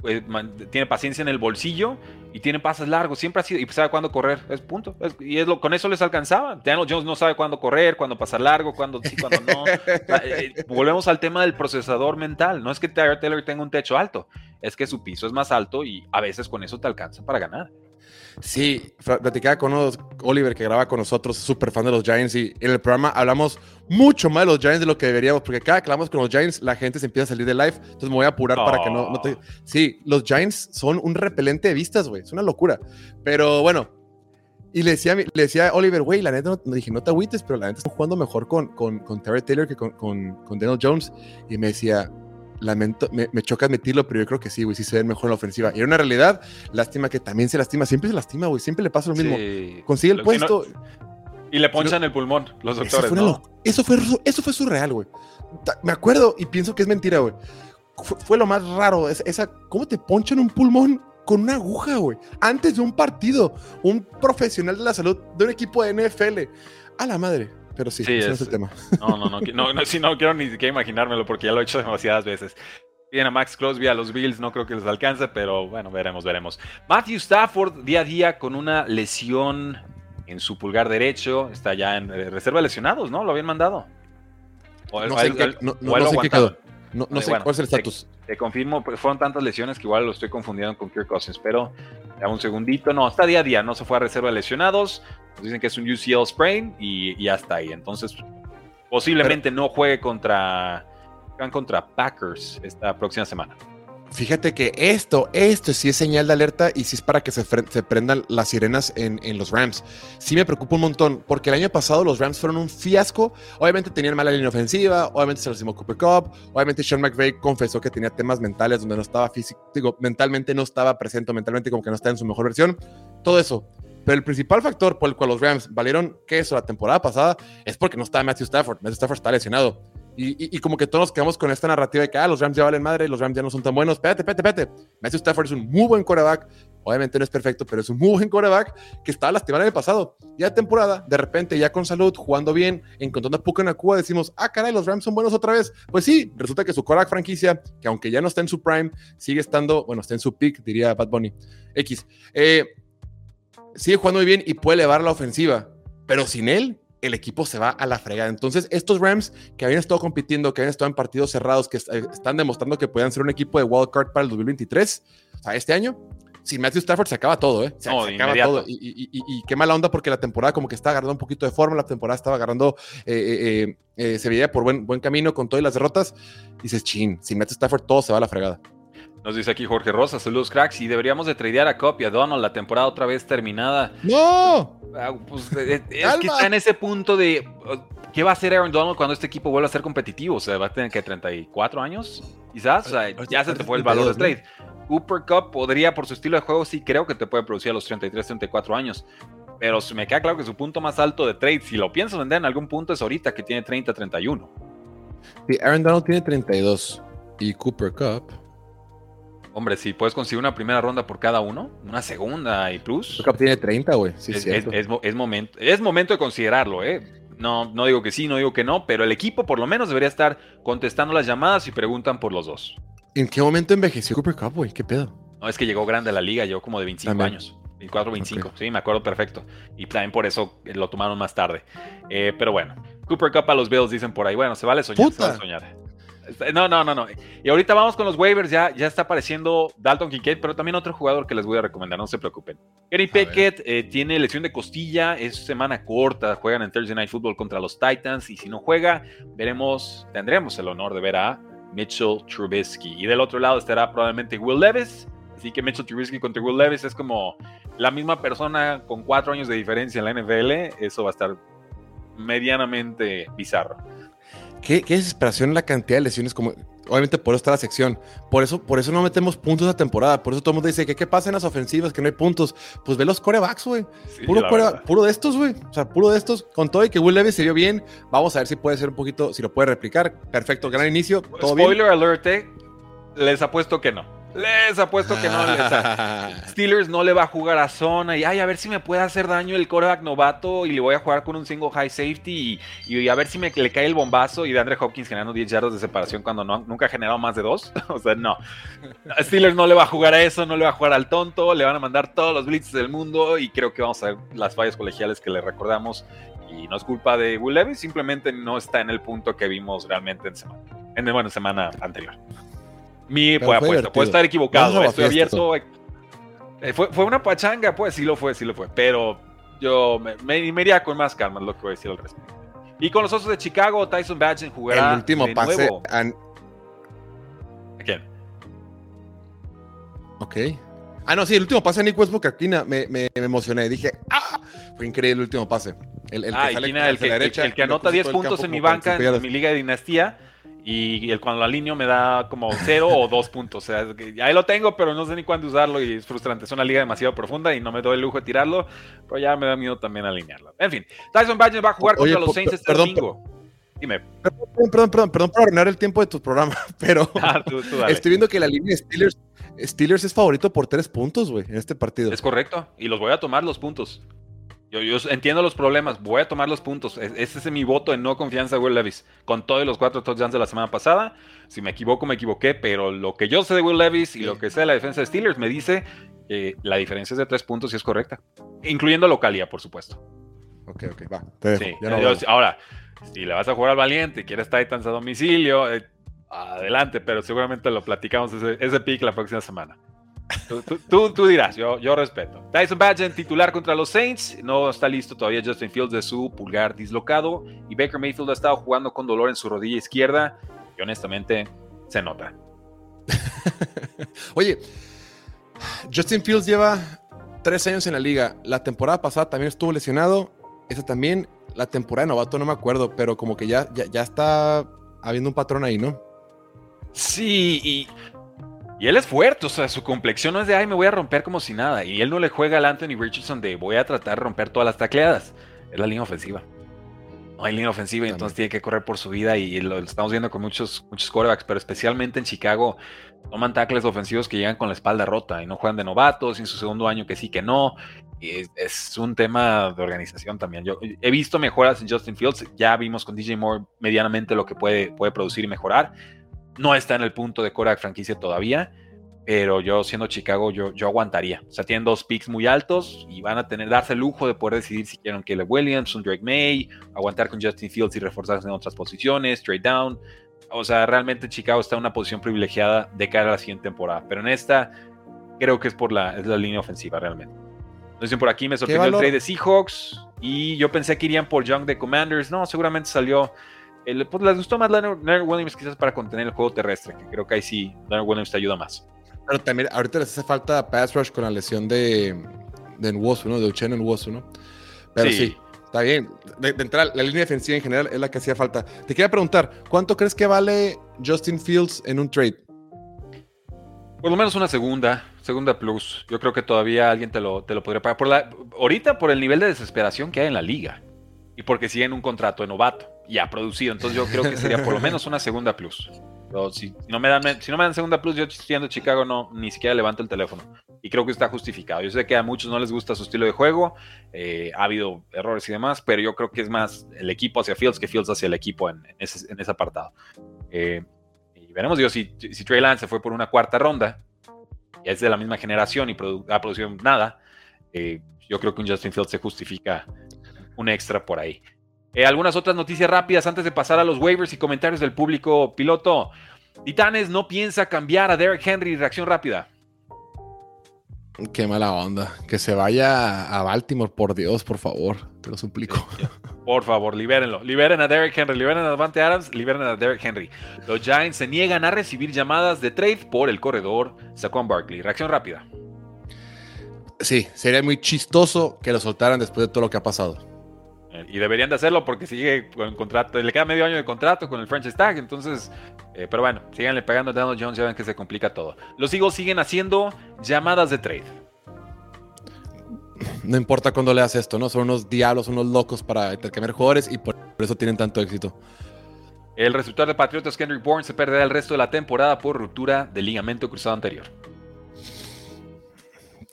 Speaker 1: pues, tiene paciencia en el bolsillo y tiene pases largos, siempre ha sido, y sabe cuándo correr, es punto. y es lo, con eso les alcanzaba. Daniel Jones no sabe cuándo correr, cuándo pasar largo, cuándo sí, cuándo no. Eh, eh, volvemos al tema del procesador mental. No es que Tyler Taylor tenga un techo alto, es que su piso es más alto y a veces con eso te alcanza para ganar.
Speaker 2: Sí, platicaba con Oliver que graba con nosotros, súper fan de los Giants, y en el programa hablamos mucho más los Giants de lo que deberíamos, porque cada que hablamos con los Giants, la gente se empieza a salir de live, entonces me voy a apurar para que no, te... Sí, los Giants son un repelente de vistas, güey, es una locura. Pero bueno, y le decía, le decía a Oliver, güey, la neta, no, dije, no te agüites, pero la neta está jugando mejor con, con, con Terry Taylor que con, con, con Daniel Jones. Y me decía, lamento, me, choca admitirlo, pero yo creo que sí, güey, sí se ve mejor en la ofensiva. Y era una realidad, lástima que también se lastima, siempre se lastima, güey, siempre le pasa lo mismo. Consigue el puesto.
Speaker 1: Y le ponchan el pulmón, los doctores.
Speaker 2: Eso
Speaker 1: fue,
Speaker 2: ¿no? eso fue, eso fue surreal, güey. Me acuerdo y pienso que es mentira, güey. Fue, lo más raro, esa, ¿cómo te ponchan un pulmón con una aguja, güey? Antes de un partido, un profesional de la salud de un equipo de NFL. A la madre pero sí, ese es, el tema.
Speaker 1: No, no, no, no, no, no quiero ni siquiera imaginármelo porque ya lo he hecho demasiadas veces. Bien a Max Crosby, a los Bills, no creo que les alcance, pero bueno, veremos, veremos. Matthew Stafford, día a día con una lesión en su pulgar derecho, está ya en eh, reserva de lesionados, ¿no? Lo habían mandado.
Speaker 2: no, sé, qué, no, sé qué quedó. No, sé cuál es el estatus.
Speaker 1: Te, confirmo, pues, fueron tantas lesiones que igual lo estoy confundiendo con Kirk Cousins, pero ya un segundito. No, está día a día, no se fue a reserva de lesionados dicen que es un UCL sprain y, ya está ahí. Entonces, posiblemente no juegue contra, contra Packers esta próxima semana.
Speaker 2: Fíjate que esto, esto sí es señal de alerta y sí es para que se, prendan las sirenas en, los Rams. Sí me preocupa un montón, porque el año pasado los Rams fueron un fiasco. Obviamente tenían mala línea ofensiva, obviamente se lastimó Cooper Cup, obviamente Sean McVay confesó que tenía temas mentales donde no estaba físico, mentalmente no estaba presente, mentalmente como que no estaba en su mejor versión. Todo eso. Pero el principal factor por el cual los Rams valieron queso la temporada pasada es porque no estaba Matthew Stafford. Matthew Stafford está lesionado. Y, como que todos nos quedamos con esta narrativa de que ah, los Rams ya valen madre, los Rams ya no son tan buenos. Espérate, espérate, espérate. Matthew Stafford es un muy buen quarterback. Obviamente no es perfecto, pero es un muy buen quarterback que estaba lastimado en el pasado. Ya temporada, de repente, ya con salud, jugando bien, encontrando a Puka en la Cuba, decimos, ah, caray, los Rams son buenos otra vez. Pues sí, resulta que su quarterback franquicia, que aunque ya no está en su prime, sigue estando, bueno, está en su peak, diría Bad Bunny. X. Eh, sigue jugando muy bien y puede elevar la ofensiva, pero sin él, el equipo se va a la fregada. Entonces, estos Rams que habían estado compitiendo, que habían estado en partidos cerrados, que eh, están demostrando que puedan ser un equipo de wild card para el 2023, o sea, este año, sin Matthew Stafford se acaba todo, ¿eh? Se, acaba todo. Y, qué mala onda porque la temporada como que está agarrando un poquito de forma, la temporada estaba agarrando, eh, eh, se veía por buen, buen camino con todas las derrotas. Dices, chin, sin Matthew Stafford todo se va a la fregada.
Speaker 1: Nos dice aquí Jorge Rosa, saludos cracks, y deberíamos de tradear a Cop y a Donald, la temporada otra vez terminada.
Speaker 2: ¡No!
Speaker 1: Ah, pues, eh, eh, es que está en ese punto de ¿qué va a hacer Aaron Donald cuando este equipo vuelva a ser competitivo? O sea, va a tener que 34 años, quizás. O sea, ya se te fue el valor de trade. Cooper Cup podría, por su estilo de juego, sí creo que te puede producir a los 33, 34 años. Pero me queda claro que su punto más alto de trade, si lo piensas vender en algún punto, es ahorita que tiene 30, 31.
Speaker 2: Sí, Aaron Donald tiene 32 y Cooper Cup
Speaker 1: Hombre, si puedes conseguir una primera ronda por cada uno, una segunda y plus.
Speaker 2: Cup tiene 30, güey.
Speaker 1: Sí, es, es, momento, es momento de considerarlo, ¿eh? No, no digo que sí, no digo que no, pero el equipo por lo menos debería estar contestando las llamadas y preguntan por los dos.
Speaker 2: ¿En qué momento envejeció Cooper Cup, güey? ¿Qué pedo?
Speaker 1: No, es que llegó grande a la liga, yo como de 25 años. 24, 25, sí, me acuerdo perfecto. Y también por eso lo tomaron más tarde. Eh, pero bueno, Cooper Cup a los Bills dicen por ahí. Bueno, se vale soñar, se vale soñar. No, no, no, no. Y ahorita vamos con los waivers. Ya, ya está apareciendo Dalton Kincaid, pero también otro jugador que les voy a recomendar. No se preocupen. Kenny Pickett eh, tiene lesión de costilla. Es semana corta. Juegan en Thursday Night Football contra los Titans. Y si no juega, veremos, tendremos el honor de ver a Mitchell Trubisky. Y del otro lado estará probablemente Will Levis. Así que Mitchell Trubisky contra Will Levis es como la misma persona con cuatro años de diferencia en la NFL. Eso va a estar medianamente bizarro.
Speaker 2: Qué, desesperación la cantidad de lesiones, como obviamente por eso está la sección. Por eso, por eso no metemos puntos a temporada. Por eso todo el mundo dice que qué pasa en las ofensivas, que no hay puntos. Pues ve los corebacks, güey. puro, puro de estos, güey. O sea, puro de estos. Con todo y que Will Levis se vio bien. Vamos a ver si puede ser un poquito, si lo puede replicar. Perfecto, gran inicio.
Speaker 1: Todo Spoiler alert, eh, les apuesto que no. Les apuesto que no. Steelers no le va a jugar a zona y ay, a ver si me puede hacer daño el coreback novato y le voy a jugar con un single high safety y, a ver si me le cae el bombazo y de Andre Hopkins generando 10 yardas de separación cuando no, nunca ha generado más de dos. o sea, no. Steelers no le va a jugar a eso, no le va a jugar al tonto, le van a mandar todos los blitzes del mundo y creo que vamos a ver las fallas colegiales que le recordamos y no es culpa de Will Levis, simplemente no está en el punto que vimos realmente en semana, en bueno, semana anterior. Mi pues, apuesta. Puede estar equivocado. Estoy abierto. Eh, fue, fue, una pachanga, pues sí lo fue, sí lo fue. Pero yo me, me, iría con más calma, lo que voy a decir al respecto. Y con los Osos de Chicago, Tyson Badgen jugará.
Speaker 2: El último pase. Nuevo. ¿A
Speaker 1: quién?
Speaker 2: Ok. Ah, no, sí, el último pase a Nick Westbrook aquí me, me, me, emocioné. Dije, ¡ah! Fue increíble el último pase.
Speaker 1: El, el ah, que, sale, el, que, derecha, el, que anota 10 puntos en mi banca, en mi liga de dinastía y el, cuando lo alineo me da como cero o dos puntos. O sea, ahí lo tengo, pero no sé ni cuándo usarlo y es frustrante. Es una liga demasiado profunda y no me doy el lujo de tirarlo, pero ya me da miedo también alinearlo. En fin, Tyson Badger va a jugar contra los Saints este domingo. Dime.
Speaker 2: Perdón, perdón, perdón, perdón por arruinar el tiempo de tu programa, pero ah, estoy viendo que la línea de Steelers, Steelers es favorito por tres puntos, güey, en este partido.
Speaker 1: Es correcto, y los voy a tomar los puntos. Yo, entiendo los problemas, voy a tomar los puntos. Ese es mi voto de no confianza de Will Levis. Con todos los cuatro touchdowns de la semana pasada, si me equivoco, me equivoqué, pero lo que yo sé de Will Levis y lo que sé de la defensa de Steelers me dice que la diferencia es de tres puntos y es correcta. Incluyendo localía, por supuesto.
Speaker 2: Ok, ok, va.
Speaker 1: ahora, si le vas a jugar al Valiente y quieres Titans a domicilio, eh, adelante, pero seguramente lo platicamos ese, ese pick la próxima semana. Tú, tú, dirás, yo, yo respeto. Tyson Badgen, titular contra los Saints. No está listo todavía Justin Fields de su pulgar dislocado. Y Baker Mayfield ha estado jugando con dolor en su rodilla izquierda. Y honestamente, se nota.
Speaker 2: Oye, Justin Fields lleva tres años en la liga. La temporada pasada también estuvo lesionado. Esa también, la temporada de novato no me acuerdo, pero como que ya, ya, ya está habiendo un patrón ahí, ¿no?
Speaker 1: Sí, y, y, él es fuerte, o sea, su complexión no es de, ay, me voy a romper como si nada. Y él no le juega al Anthony Richardson de, voy a tratar de romper todas las tacleadas. Es la línea ofensiva. No hay línea ofensiva y entonces tiene que correr por su vida y lo, estamos viendo con muchos, muchos quarterbacks, pero especialmente en Chicago toman tackles ofensivos que llegan con la espalda rota y no juegan de novatos, en su segundo año que sí, que no. Y es, un tema de organización también. Yo he visto mejoras en Justin Fields, ya vimos con DJ Moore medianamente lo que puede, puede producir y mejorar. No está en el punto de quarterback franquicia todavía, pero yo siendo Chicago, yo, yo aguantaría. O sea, tienen dos picks muy altos y van a tener, darse el lujo de poder decidir si quieren Caleb Williams, un Drake May, aguantar con Justin Fields y reforzarse en otras posiciones, trade down. O sea, realmente Chicago está en una posición privilegiada de cara a la siguiente temporada. Pero en esta, creo que es por la, es la línea ofensiva realmente. Entonces, por aquí me sorprendió el trade de Seahawks y yo pensé que irían por Young de Commanders. No, seguramente salió. El, pues les gustó más Leonard, Williams quizás para contener el juego terrestre, que creo que ahí sí Leonard Williams te ayuda más.
Speaker 2: Pero también ahorita les hace falta pass rush con la lesión de, de Nwosu, ¿no? De Uchenna Nwosu, ¿no? Pero sí, está bien. De, entrar, la línea defensiva en general es la que hacía falta. Te quería preguntar, ¿cuánto crees que vale Justin Fields en un trade?
Speaker 1: Por lo menos una segunda, segunda plus. Yo creo que todavía alguien te lo, te lo podría pagar. Por la, ahorita por el nivel de desesperación que hay en la liga. Y porque siguen un contrato de novato y ha producido. Entonces yo creo que sería por lo menos una segunda plus si, no me dan, si no me dan segunda plus, yo siendo Chicago no ni siquiera levanto el teléfono. Y creo que está justificado. Yo sé que a muchos no les gusta su estilo de juego, eh, ha habido errores y demás, pero yo creo que es más el equipo hacia Fields que Fields hacia el equipo en, ese, apartado. Eh, y veremos, yo si, si Trey Lance se fue por una cuarta ronda, y es de la misma generación y ha producido nada, eh, yo creo que un Justin Fields se justifica un extra por ahí. Eh, algunas otras noticias rápidas antes de pasar a los waivers y comentarios del público piloto. Titanes no piensa cambiar a Derek Henry. Reacción rápida.
Speaker 2: Qué mala onda. Que se vaya a Baltimore, por Dios, por favor. Te lo suplico.
Speaker 1: Por favor, libérenlo. Liberen a Derek Henry. Liberen a Davante Adams. Liberen a Derek Henry. Los Giants se niegan a recibir llamadas de trade por el corredor Saquon Barkley. Reacción rápida.
Speaker 2: Sí, sería muy chistoso que lo soltaran después de todo lo que ha pasado.
Speaker 1: Y deberían de hacerlo porque sigue con el contrato, le queda medio año de contrato con el franchise tag, entonces, eh, pero bueno, síganle pegando a Daniel Jones, ya ven que se complica todo. Los Eagles siguen haciendo llamadas de trade.
Speaker 2: No importa cuándo le hace esto, ¿no? Son unos diablos, unos locos para intercambiar jugadores y por eso tienen tanto éxito.
Speaker 1: El resultado de Patriotas, Kendrick Bourne, se perderá el resto de la temporada por ruptura del ligamento cruzado anterior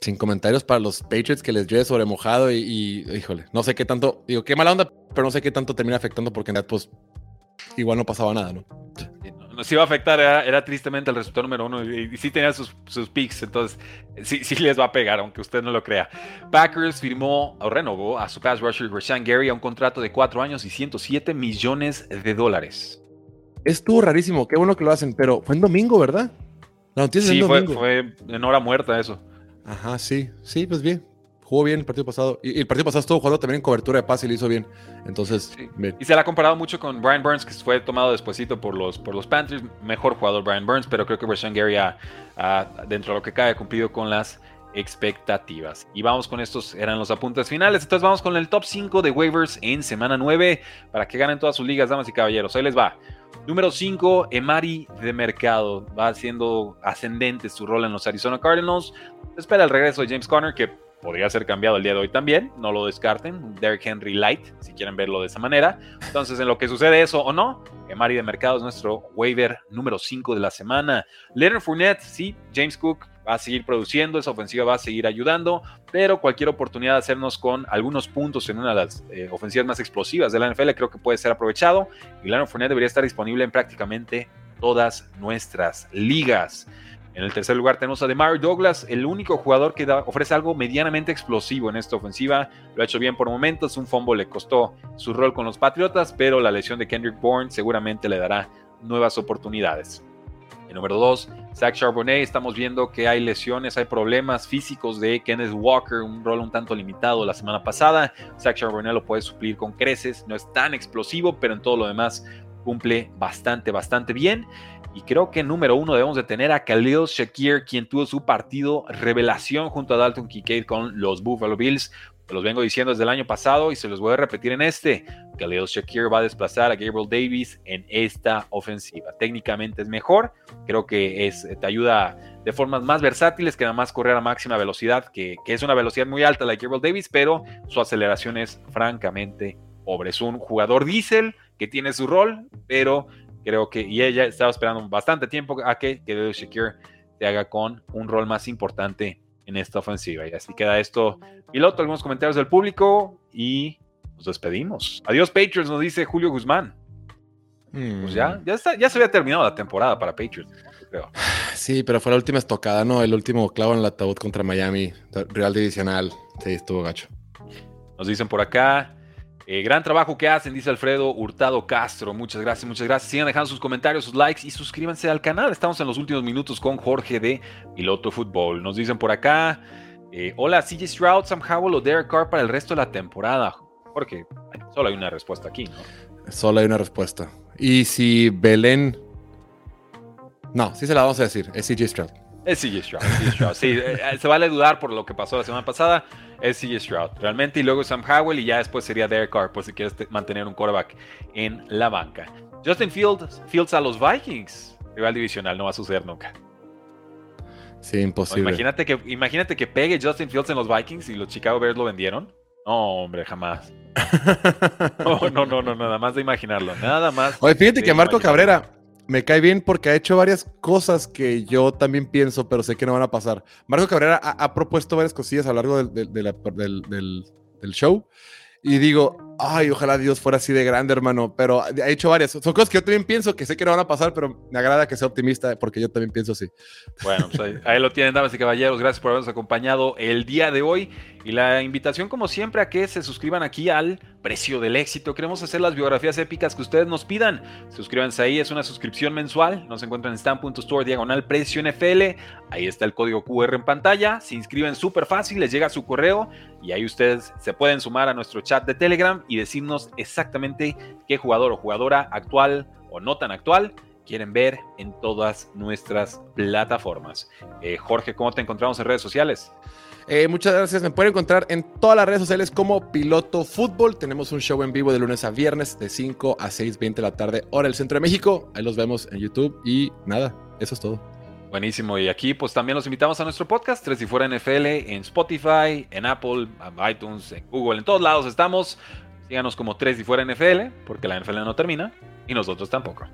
Speaker 2: sin comentarios para los Patriots que les lleve sobre mojado y, híjole, no sé qué tanto, digo, qué mala onda, pero no sé qué tanto termina afectando porque en realidad, pues, igual no pasaba nada, ¿no?
Speaker 1: Nos iba a afectar, era, tristemente el resultado número uno y, sí tenía sus, sus picks, entonces sí, sí les va a pegar, aunque usted no lo crea. Packers firmó o renovó a su pass rusher Rashan Gary a un contrato de cuatro años y 107 millones de dólares.
Speaker 2: Estuvo rarísimo, qué bueno que lo hacen, pero fue en domingo, ¿verdad?
Speaker 1: La noticia sí, fue, fue en hora muerta eso.
Speaker 2: Ajá, sí, sí, pues bien. Jugó bien el partido pasado. Y, el partido pasado estuvo jugando también en cobertura de pase y lo hizo bien. Entonces,
Speaker 1: Y se le ha comparado mucho con Brian Burns, que fue tomado despuesito por los, por los Panthers. Mejor jugador Brian Burns, pero creo que Rashawn Gary ha, dentro de lo que cae, cumplido con las expectativas. Y vamos con estos, eran los apuntes finales. Entonces vamos con el top 5 de waivers en semana 9 para que ganen todas sus ligas, damas y caballeros. Ahí les va. Número 5, Emari de Mercado. Va haciendo ascendente su rol en los Arizona Cardinals. Espera el regreso de James Conner, que podría ser cambiado el día de hoy también. No lo descarten. Derrick Henry Light, si quieren verlo de esa manera. Entonces, en lo que sucede eso o no, Emari de Mercado es nuestro waiver número 5 de la semana. Leonard Fournette, sí, James Cook va a seguir produciendo, esa ofensiva va a seguir ayudando, pero cualquier oportunidad de hacernos con algunos puntos en una de las eh, ofensivas más explosivas de la NFL creo que puede ser aprovechado y Leonard Fournette debería estar disponible en prácticamente todas nuestras ligas. En el tercer lugar tenemos a DeMar Douglas, el único jugador que ofrece algo medianamente explosivo en esta ofensiva. Lo ha hecho bien por momentos, un fumble le costó su rol con los Patriotas, pero la lesión de Kendrick Bourne seguramente le dará nuevas oportunidades. El número 2, Zach Charbonnet. Estamos viendo que hay lesiones, hay problemas físicos de Kenneth Walker, un rol un tanto limitado la semana pasada. Zach Charbonnet lo puede suplir con creces, no es tan explosivo, pero en todo lo demás cumple bastante, bastante bien. Y creo que número uno debemos de tener a Khalil Shakir, quien tuvo su partido revelación junto a Dalton Kincaid con los Buffalo Bills. Los vengo diciendo desde el año pasado y se los voy a repetir en este. Khalil Shakir va a desplazar a Gabriel Davis en esta ofensiva. Técnicamente es mejor, creo que es, te ayuda de formas más versátiles que nada más correr a máxima velocidad, que, es una velocidad muy alta la de Gabriel Davis, pero su aceleración es francamente pobre. Es un jugador diésel que tiene su rol, pero creo que, y ella estaba esperando bastante tiempo a que Khalil Shakir se haga con un rol más importante en esta ofensiva. Y así queda esto. Piloto, algunos comentarios del público y nos despedimos. Adiós, Patriots, nos dice Julio Guzmán. Pues ya, ya, está, ya se había terminado la temporada para Patriots, creo.
Speaker 2: Sí, pero fue la última estocada, ¿no? El último clavo en el ataúd contra Miami, Real Divisional. Sí, estuvo gacho.
Speaker 1: Nos dicen por acá, eh, gran trabajo que hacen, dice Alfredo Hurtado Castro. Muchas gracias, muchas gracias. Sigan dejando sus comentarios, sus likes y suscríbanse al canal. Estamos en los últimos minutos con Jorge de Piloto Fútbol. Nos dicen por acá: eh, Hola, CJ Stroud, Sam Howell o Derek Carr para el resto de la temporada. Jorge, solo hay una respuesta aquí, ¿no?
Speaker 2: Solo hay una respuesta. Y si Belén. No, sí se la vamos a decir. Es CJ Stroud.
Speaker 1: Es CJ Stroud. Sí, eh, eh, se vale dudar por lo que pasó la semana pasada. Es CJ Stroud, realmente. Y luego Sam Howell y ya después sería Derek Carr, por si quieres mantener un quarterback en la banca. Justin Fields, Fields a los Vikings. Rival divisional, no va a suceder nunca.
Speaker 2: Sí, imposible.
Speaker 1: imagínate, que, imagínate que pegue Justin Fields en los Vikings y los Chicago Bears lo vendieron. No, hombre, jamás. No, no, no, no, nada más de imaginarlo. Nada más.
Speaker 2: Oye, fíjate que Marco Cabrera me cae bien porque ha hecho varias cosas que yo también pienso, pero sé que no van a pasar. Marco Cabrera ha, propuesto varias cosillas a lo largo del, del show y digo, ay, ojalá Dios fuera así de grande, hermano, pero ha hecho varias. Son cosas que yo también pienso que sé que no van a pasar, pero me agrada que sea optimista porque yo también pienso así.
Speaker 1: Bueno, pues ahí, lo tienen, damas y caballeros. Gracias por habernos acompañado el día de hoy. Y la invitación, como siempre, a que se suscriban aquí al precio del éxito. Queremos hacer las biografías épicas que ustedes nos pidan. Suscríbanse ahí, es una suscripción mensual. Nos encuentran en stan.store diagonal precio NFL. Ahí está el código QR en pantalla. Se inscriben súper fácil, les llega su correo y ahí ustedes se pueden sumar a nuestro chat de Telegram y decirnos exactamente qué jugador o jugadora actual o no tan actual quieren ver en todas nuestras plataformas. Eh, Jorge, ¿cómo te encontramos en redes sociales?
Speaker 2: Eh, muchas gracias. Me pueden encontrar en todas las redes sociales como Piloto Fútbol. Tenemos un show en vivo de lunes a viernes de 5 a 6.20 de la tarde, hora del centro de México. Ahí los vemos en YouTube y nada, eso es todo.
Speaker 1: Buenísimo. Y aquí pues también los invitamos a nuestro podcast, Tres y Fuera NFL, en Spotify, en Apple, en iTunes, en Google, en todos lados estamos. Síganos como Tres y Fuera NFL, porque la NFL no termina y nosotros tampoco.